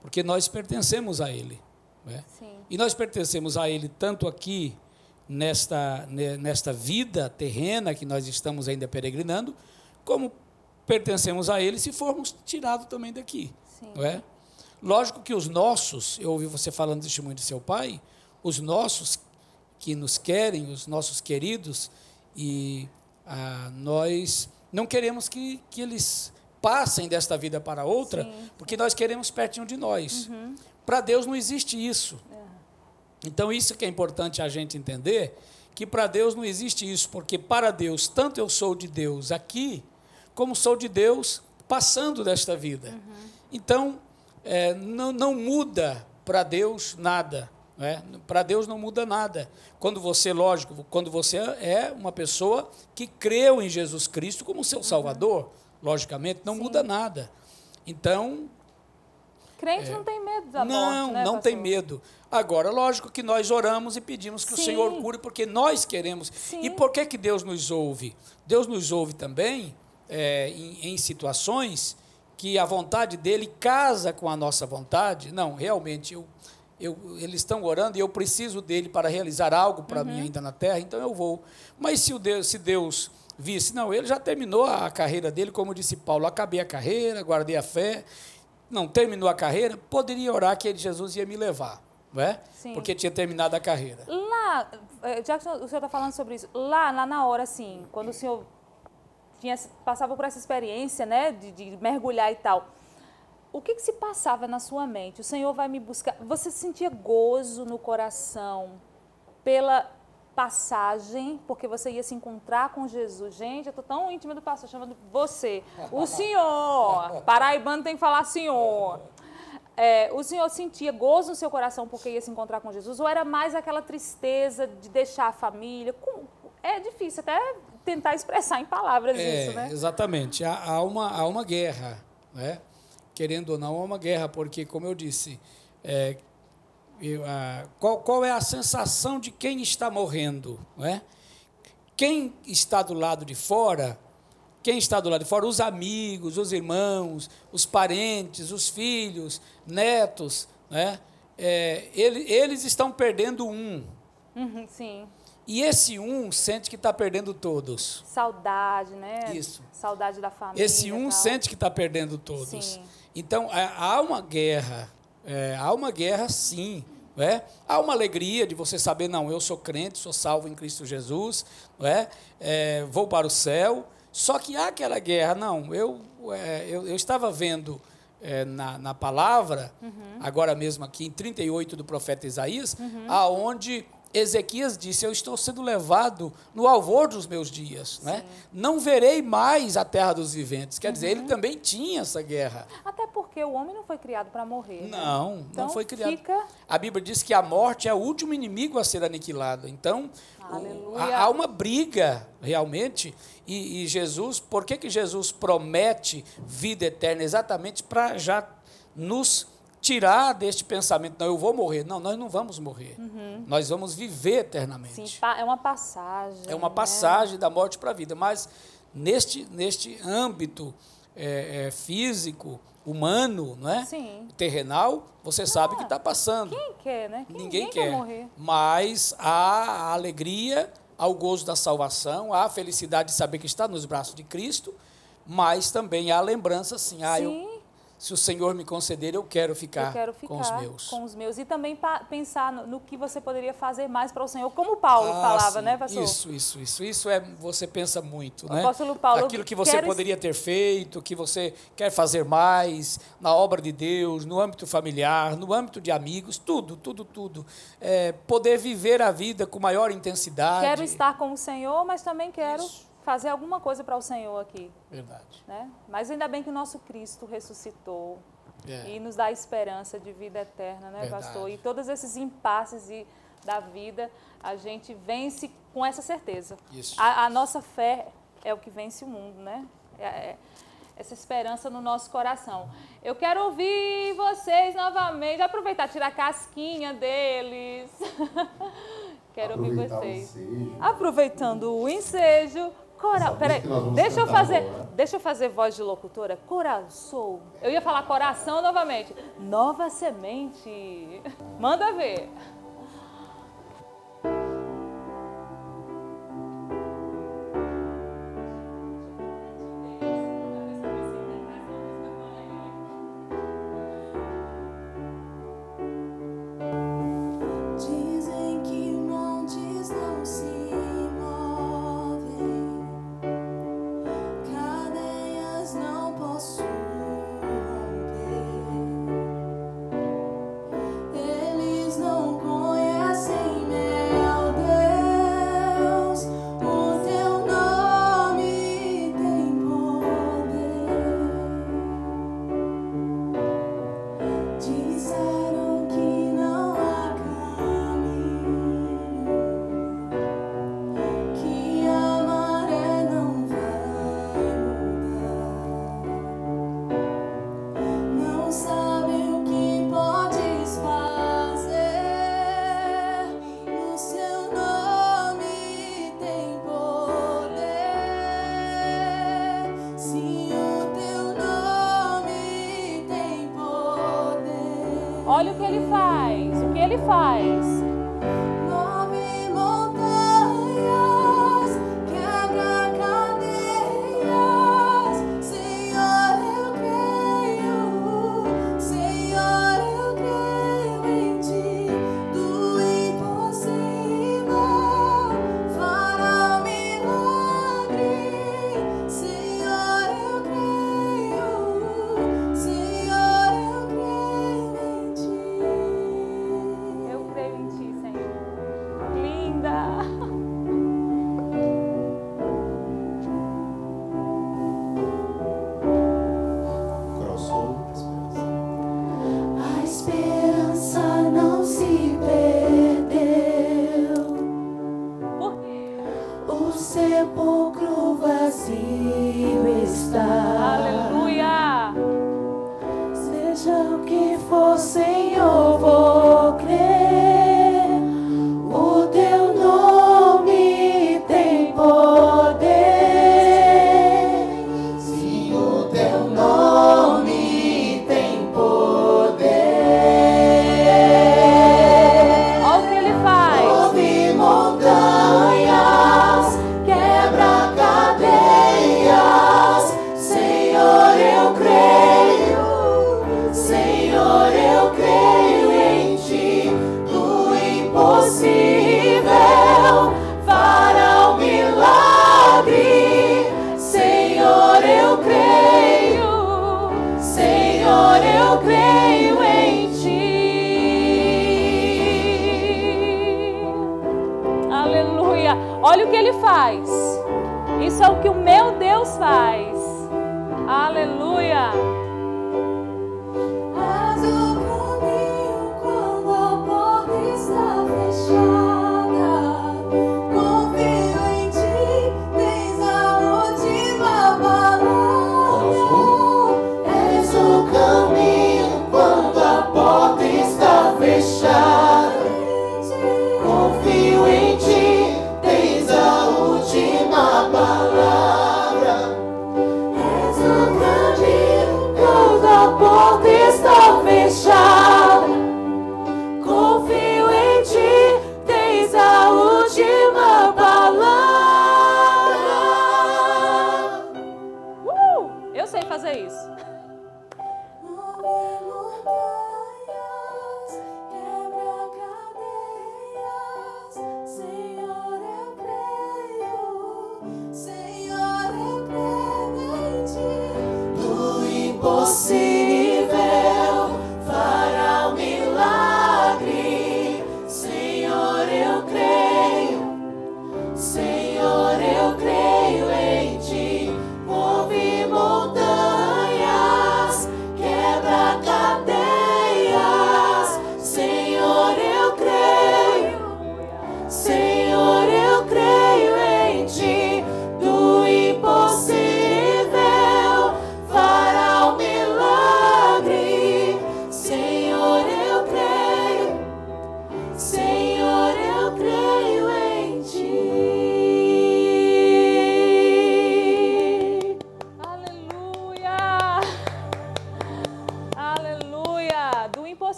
Porque nós pertencemos a ele. né? Sim. E nós pertencemos a ele tanto aqui nesta, ne- nesta vida terrena que nós estamos ainda peregrinando, como pertencemos a ele se formos tirados também daqui. Sim. Não é? Lógico que os nossos, eu ouvi você falando do testemunho do seu pai, os nossos que nos querem, os nossos queridos, e ah, nós não queremos que, que eles passem desta vida para outra, Sim. porque nós queremos pertinho de nós. Para Deus não existe isso. Então, isso que é importante a gente entender, que para Deus não existe isso, porque para Deus, tanto eu sou de Deus aqui, como sou de Deus passando desta vida. Então, é, não, não muda para Deus nada. né? Para Deus não muda nada. Quando você, lógico, quando você é uma pessoa que creu em Jesus Cristo como seu Salvador, logicamente, não muda nada. Então, Crente não tem medo da não, morte, né, não tem medo. Agora, lógico que nós oramos e pedimos que Sim. o Senhor cure, porque nós queremos. Sim. E por que, que Deus nos ouve? Deus nos ouve também é, em, em situações que a vontade dele casa com a nossa vontade. Não, realmente, eu, eu, eles estão orando e eu preciso dele para realizar algo para Uhum. mim ainda na terra, então eu vou. Mas se, o Deus, se Deus visse, não, ele já terminou a carreira dele, como disse Paulo, acabei a carreira, guardei a fé, não terminou a carreira, poderia orar que ele, Jesus ia me levar, é? Sim. Porque tinha terminado a carreira. Lá, eh, já que o senhor está falando sobre isso, lá, lá na hora, assim, quando o senhor tinha, passava por essa experiência, né, de, de mergulhar e tal, o que, que se passava na sua mente? O Senhor vai me buscar. Você sentia gozo no coração pela passagem, porque você ia se encontrar com Jesus. Gente, eu estou tão íntima do pastor, chamando você. O senhor. Paraibano tem que falar senhor. É, o senhor sentia gozo no seu coração porque ia se encontrar com Jesus? Ou era mais aquela tristeza de deixar a família? É difícil até tentar expressar em palavras É, isso, né? Exatamente. Há, há uma, há uma guerra, né? querendo ou não, há uma guerra, porque, como eu disse, é, eu, ah, qual, qual é a sensação de quem está morrendo? Não é? Quem está do lado de fora, quem está do lado de fora, os amigos, os irmãos, os parentes, os filhos, netos, né? É, ele- eles estão perdendo um. Uhum, sim. E esse um sente que está perdendo todos. Saudade, né? Isso. Saudade da família. Esse um sente que está perdendo todos. Sim. Então, há há uma guerra. é, há uma guerra, sim. é? Há uma alegria de você saber, não, eu sou crente, sou salvo em Cristo Jesus, não é? É, vou para o céu. Só que há aquela guerra, não, eu, é, eu, eu estava vendo é, na, na palavra, Uhum. agora mesmo aqui em 38 do profeta Isaías, aonde Ezequias disse: Eu estou sendo levado no alvor dos meus dias. Né? Não verei mais a terra dos viventes. Quer dizer, Uhum. ele também tinha essa guerra. Até porque o homem não foi criado para morrer. né? Não, Então, não foi criado. fica- A Bíblia diz que a morte é o último inimigo a ser aniquilado. Então, o- há, há uma briga realmente. E, e Jesus, por que, que Jesus promete vida eterna? Exatamente para já nos tirar deste pensamento, não, eu vou morrer. Não, nós não vamos morrer. Nós vamos viver eternamente. Sim, é uma passagem. É uma né? passagem da morte para a vida. Mas neste, neste âmbito é, é, físico, humano, não é? Sim. terrenal, você sabe que está passando. Quem quer, né? Quem- Ninguém quer. quer. morrer. Mas há a alegria, há o gozo da salvação, há a felicidade de saber que está nos braços de Cristo, mas também há a lembrança assim, ah, eu, Sim, se o Senhor me conceder, eu quero ficar, eu quero ficar com os meus. com os meus. E também pensar no, no que você poderia fazer mais para o Senhor, como Paulo Ah, falava, sim. né, pastor? Isso, isso, isso. Isso é, você pensa muito, O né? apóstolo Paulo, Aquilo que você poderia ter feito, que você quer fazer mais na obra de Deus, no âmbito familiar, no âmbito de amigos, tudo, tudo, tudo. É, poder viver a vida com maior intensidade. Quero estar com o Senhor, mas também quero Isso. Fazer alguma coisa para o Senhor aqui. Verdade. Né? Mas ainda bem que o nosso Cristo ressuscitou É. e nos dá esperança de vida eterna, né, Verdade. pastor? E todos esses impasses e- da vida, a gente vence com essa certeza. Isso. A, a nossa fé é o que vence o mundo, né? É- é essa esperança no nosso coração. Eu quero ouvir vocês novamente, aproveitar, tirar a casquinha deles. quero ouvir vocês. ensejo. Aproveitando o ensejo, coral. Peraí, deixa eu fazer, agora. deixa eu fazer voz de locutora. Coração. Eu ia falar coração novamente. Nova semente. Manda ver. olha o que ele faz, o que ele faz. Yeah.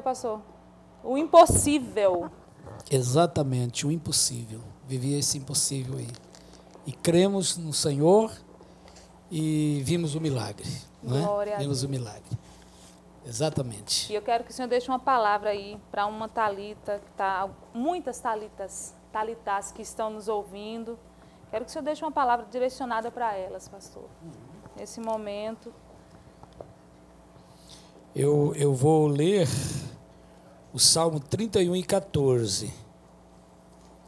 foi, pastor? O impossível. Exatamente, o impossível. Vivia esse impossível aí. E cremos no Senhor e vimos o milagre. Não é? Vimos o milagre. Exatamente. E eu quero que o Senhor deixe uma palavra aí para uma Talita, que tá, muitas Talitas, Talitas que estão nos ouvindo. Quero que o Senhor deixe uma palavra direcionada para elas, pastor. Nesse momento. Eu, eu vou ler o Salmo 31 e 14,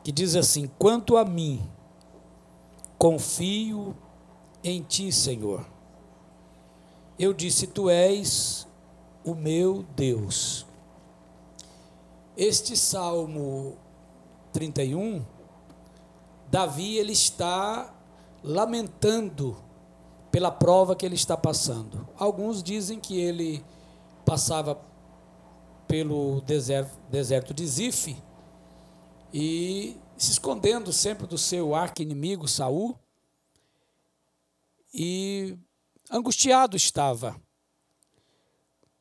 que diz assim: Quanto a mim, confio em ti, Senhor. Eu disse: Tu és o meu Deus. Este Salmo 31, Davi ele está lamentando pela prova que ele está passando. Alguns dizem que ele passava pelo deserto, deserto de Zif e se escondendo sempre do seu arqui-inimigo Saul. E angustiado estava.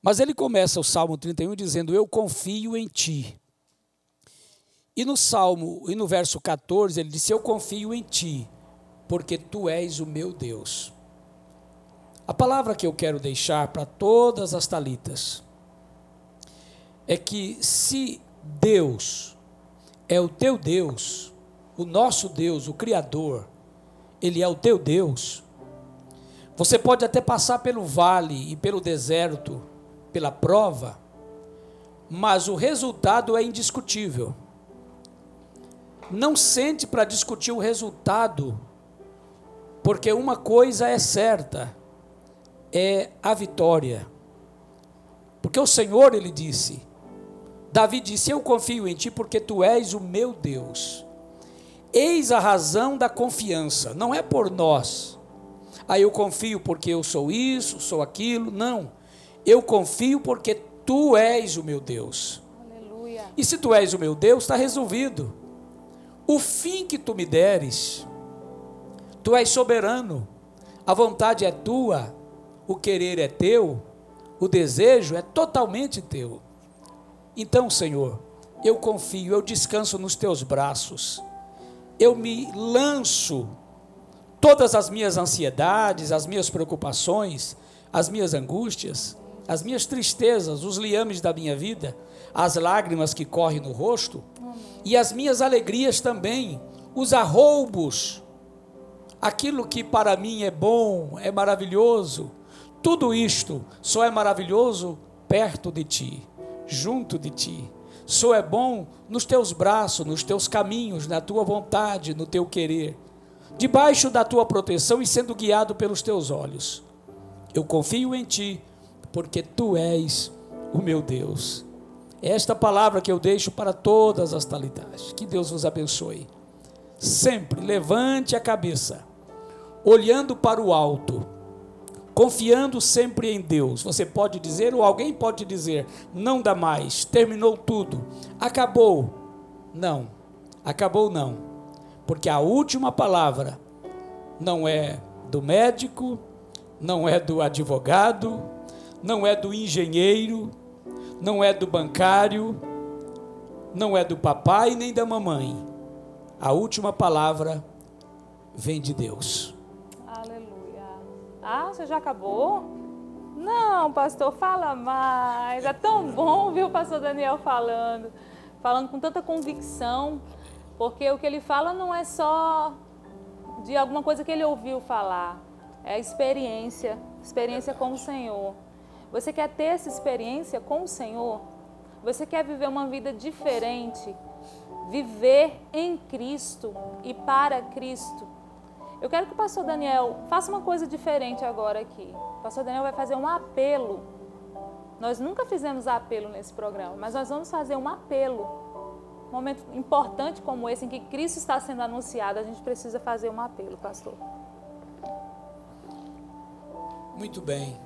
Mas ele começa o Salmo 31 dizendo: Eu confio em ti. E no Salmo, e no verso 14, ele disse: Eu confio em ti, porque tu és o meu Deus. A palavra que eu quero deixar para todas as talitas é que se Deus é o teu Deus, o nosso Deus, o Criador, Ele é o teu Deus, você pode até passar pelo vale e pelo deserto, pela prova, mas o resultado é indiscutível. Não sente para discutir o resultado, porque uma coisa é certa: é a vitória. Porque o Senhor, ele disse, Davi disse: Eu confio em ti porque tu és o meu Deus. Eis a razão da confiança, não é por nós. Aí ah, eu confio porque eu sou isso, sou aquilo. Não. Eu confio porque tu és o meu Deus. Aleluia. E se tu és o meu Deus, está resolvido. O fim que tu me deres, tu és soberano. A vontade é tua, o querer é teu, o desejo é totalmente teu. Então, Senhor, eu confio, eu descanso nos teus braços, eu me lanço todas as minhas ansiedades, as minhas preocupações, as minhas angústias, as minhas tristezas, os liames da minha vida, as lágrimas que correm no rosto e as minhas alegrias também, os arroubos, aquilo que para mim é bom, é maravilhoso, tudo isto só é maravilhoso perto de ti, junto de ti. Só é bom nos teus braços, nos teus caminhos, na tua vontade, no teu querer, debaixo da tua proteção e sendo guiado pelos teus olhos. Eu confio em ti, porque tu és o meu Deus. É esta palavra que eu deixo para todas as talitas. Que Deus vos abençoe. Sempre levante a cabeça, olhando para o alto confiando sempre em Deus. Você pode dizer, ou alguém pode dizer, não dá mais, terminou tudo, acabou. Não, acabou não, porque a última palavra não é do médico, não é do advogado, não é do engenheiro, não é do bancário, não é do papai nem da mamãe. A última palavra vem de Deus. Ah, você já acabou? Não, pastor, fala mais. É tão bom ver o pastor Daniel falando, falando com tanta convicção, porque o que ele fala não é só de alguma coisa que ele ouviu falar, é experiência, experiência com o Senhor. Você quer ter essa experiência com o Senhor? Você quer viver uma vida diferente? Viver em Cristo e para Cristo? Eu quero que o pastor Daniel faça uma coisa diferente agora aqui. O pastor Daniel vai fazer um apelo. Nós nunca fizemos apelo nesse programa, mas nós vamos fazer um apelo. Um momento importante como esse, em que Cristo está sendo anunciado, a gente precisa fazer um apelo, pastor. Muito bem.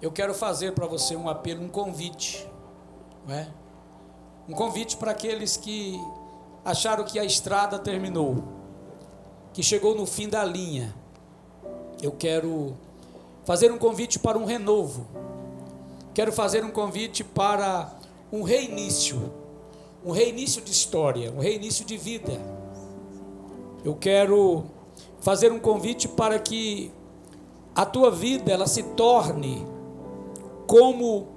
Eu quero fazer para você um apelo, um convite. Não é? Um convite para aqueles que acharam que a estrada terminou que chegou no fim da linha. Eu quero fazer um convite para um renovo. Quero fazer um convite para um reinício. Um reinício de história, um reinício de vida. Eu quero fazer um convite para que a tua vida ela se torne como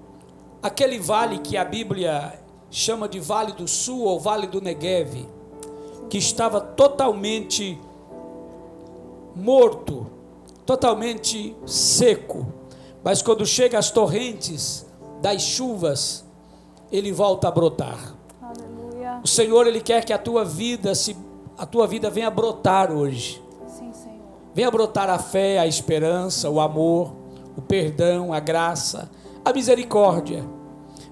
aquele vale que a Bíblia chama de Vale do Sul ou Vale do Negev, que estava totalmente morto, totalmente seco. Mas quando chega as torrentes das chuvas, ele volta a brotar. Aleluia. O Senhor ele quer que a tua vida se a tua vida venha brotar hoje. Sim, Senhor. Venha brotar a fé, a esperança, o amor, o perdão, a graça, a misericórdia.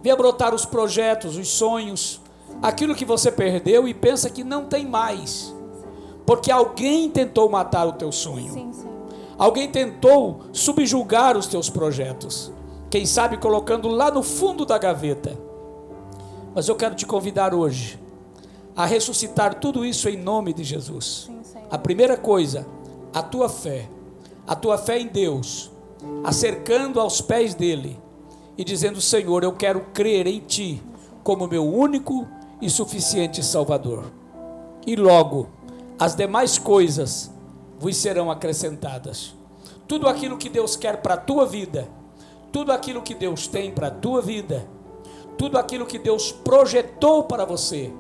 Venha brotar os projetos, os sonhos, aquilo que você perdeu e pensa que não tem mais. Porque alguém tentou matar o teu sonho. Sim, alguém tentou subjugar os teus projetos. Quem sabe colocando lá no fundo da gaveta. Mas eu quero te convidar hoje a ressuscitar tudo isso em nome de Jesus. Sim, a primeira coisa, a tua fé. A tua fé em Deus, acercando aos pés dele e dizendo: Senhor, eu quero crer em Ti como meu único e suficiente Salvador. E logo as demais coisas vos serão acrescentadas. Tudo aquilo que Deus quer para a tua vida, tudo aquilo que Deus tem para a tua vida, tudo aquilo que Deus projetou para você,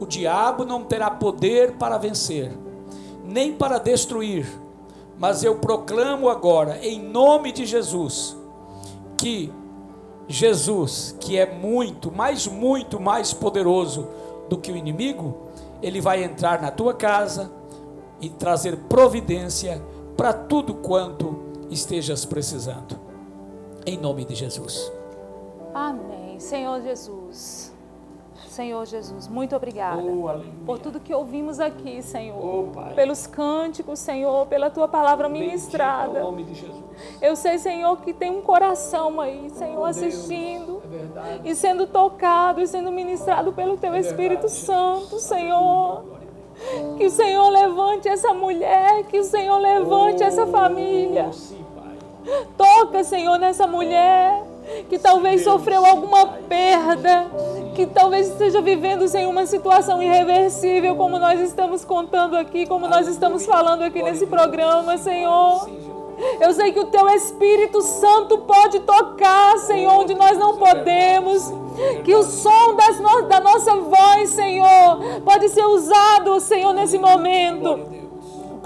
o diabo não terá poder para vencer, nem para destruir. Mas eu proclamo agora, em nome de Jesus, que Jesus, que é muito, mas muito mais poderoso do que o inimigo, ele vai entrar na tua casa e trazer providência para tudo quanto estejas precisando. Em nome de Jesus. Amém. Senhor Jesus. Senhor Jesus, muito obrigada Oh, por tudo que ouvimos aqui, Senhor. Oh. Pelos cânticos, Senhor, pela tua palavra ministrada. É Jesus. Eu sei, Senhor, que tem um coração aí, Senhor, Oh, assistindo É e sendo tocado e sendo ministrado pelo teu Espírito verdade. Santo, Senhor. Que o Senhor levante essa mulher, que o Senhor levante essa família. Oh, sim, Pai. Toca, Senhor, nessa mulher que talvez sofreu alguma perda, que talvez esteja vivendo sem uma situação irreversível, como nós estamos contando aqui, como nós estamos falando aqui nesse programa, Senhor. Eu sei que o teu Espírito Santo pode tocar, Senhor, onde nós não podemos. Que o som das no- da nossa voz, Senhor, pode ser usado, Senhor, nesse momento.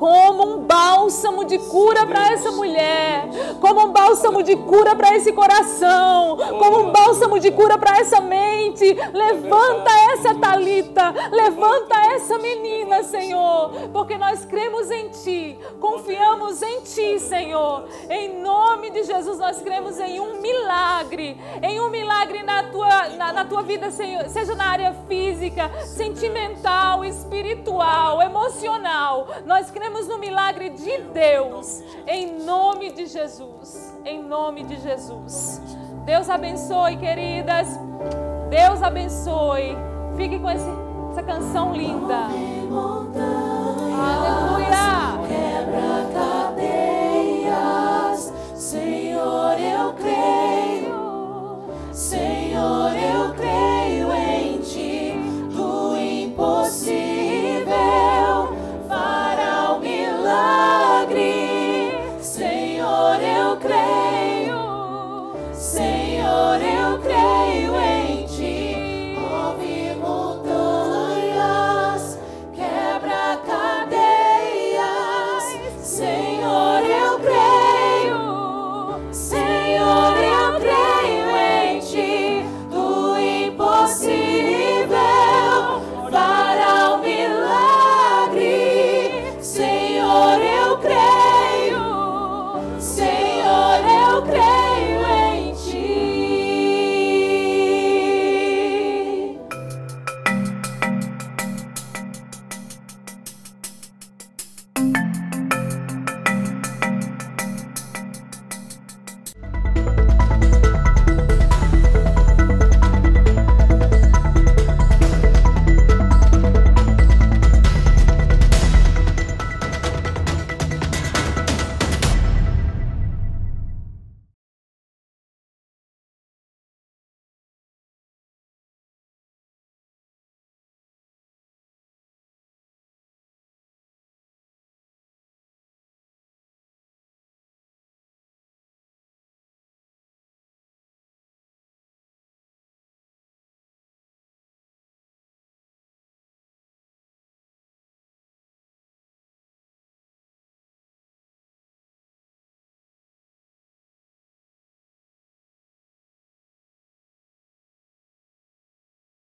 Como um bálsamo de cura para essa mulher, como um bálsamo de cura para esse coração, como um bálsamo de cura para essa mente. Levanta essa talita, levanta essa menina, Senhor, porque nós cremos em ti, confiamos em ti, Senhor. Em nome de Jesus nós cremos em um milagre, em um milagre na tua na, na tua vida, Senhor, seja na área física, sentimental, espiritual, emocional. Nós cremos cremos no milagre de Deus, em nome de Jesus. Em nome de Jesus. Deus abençoe, queridas. Deus abençoe. Fique com esse, essa canção linda. Aleluia.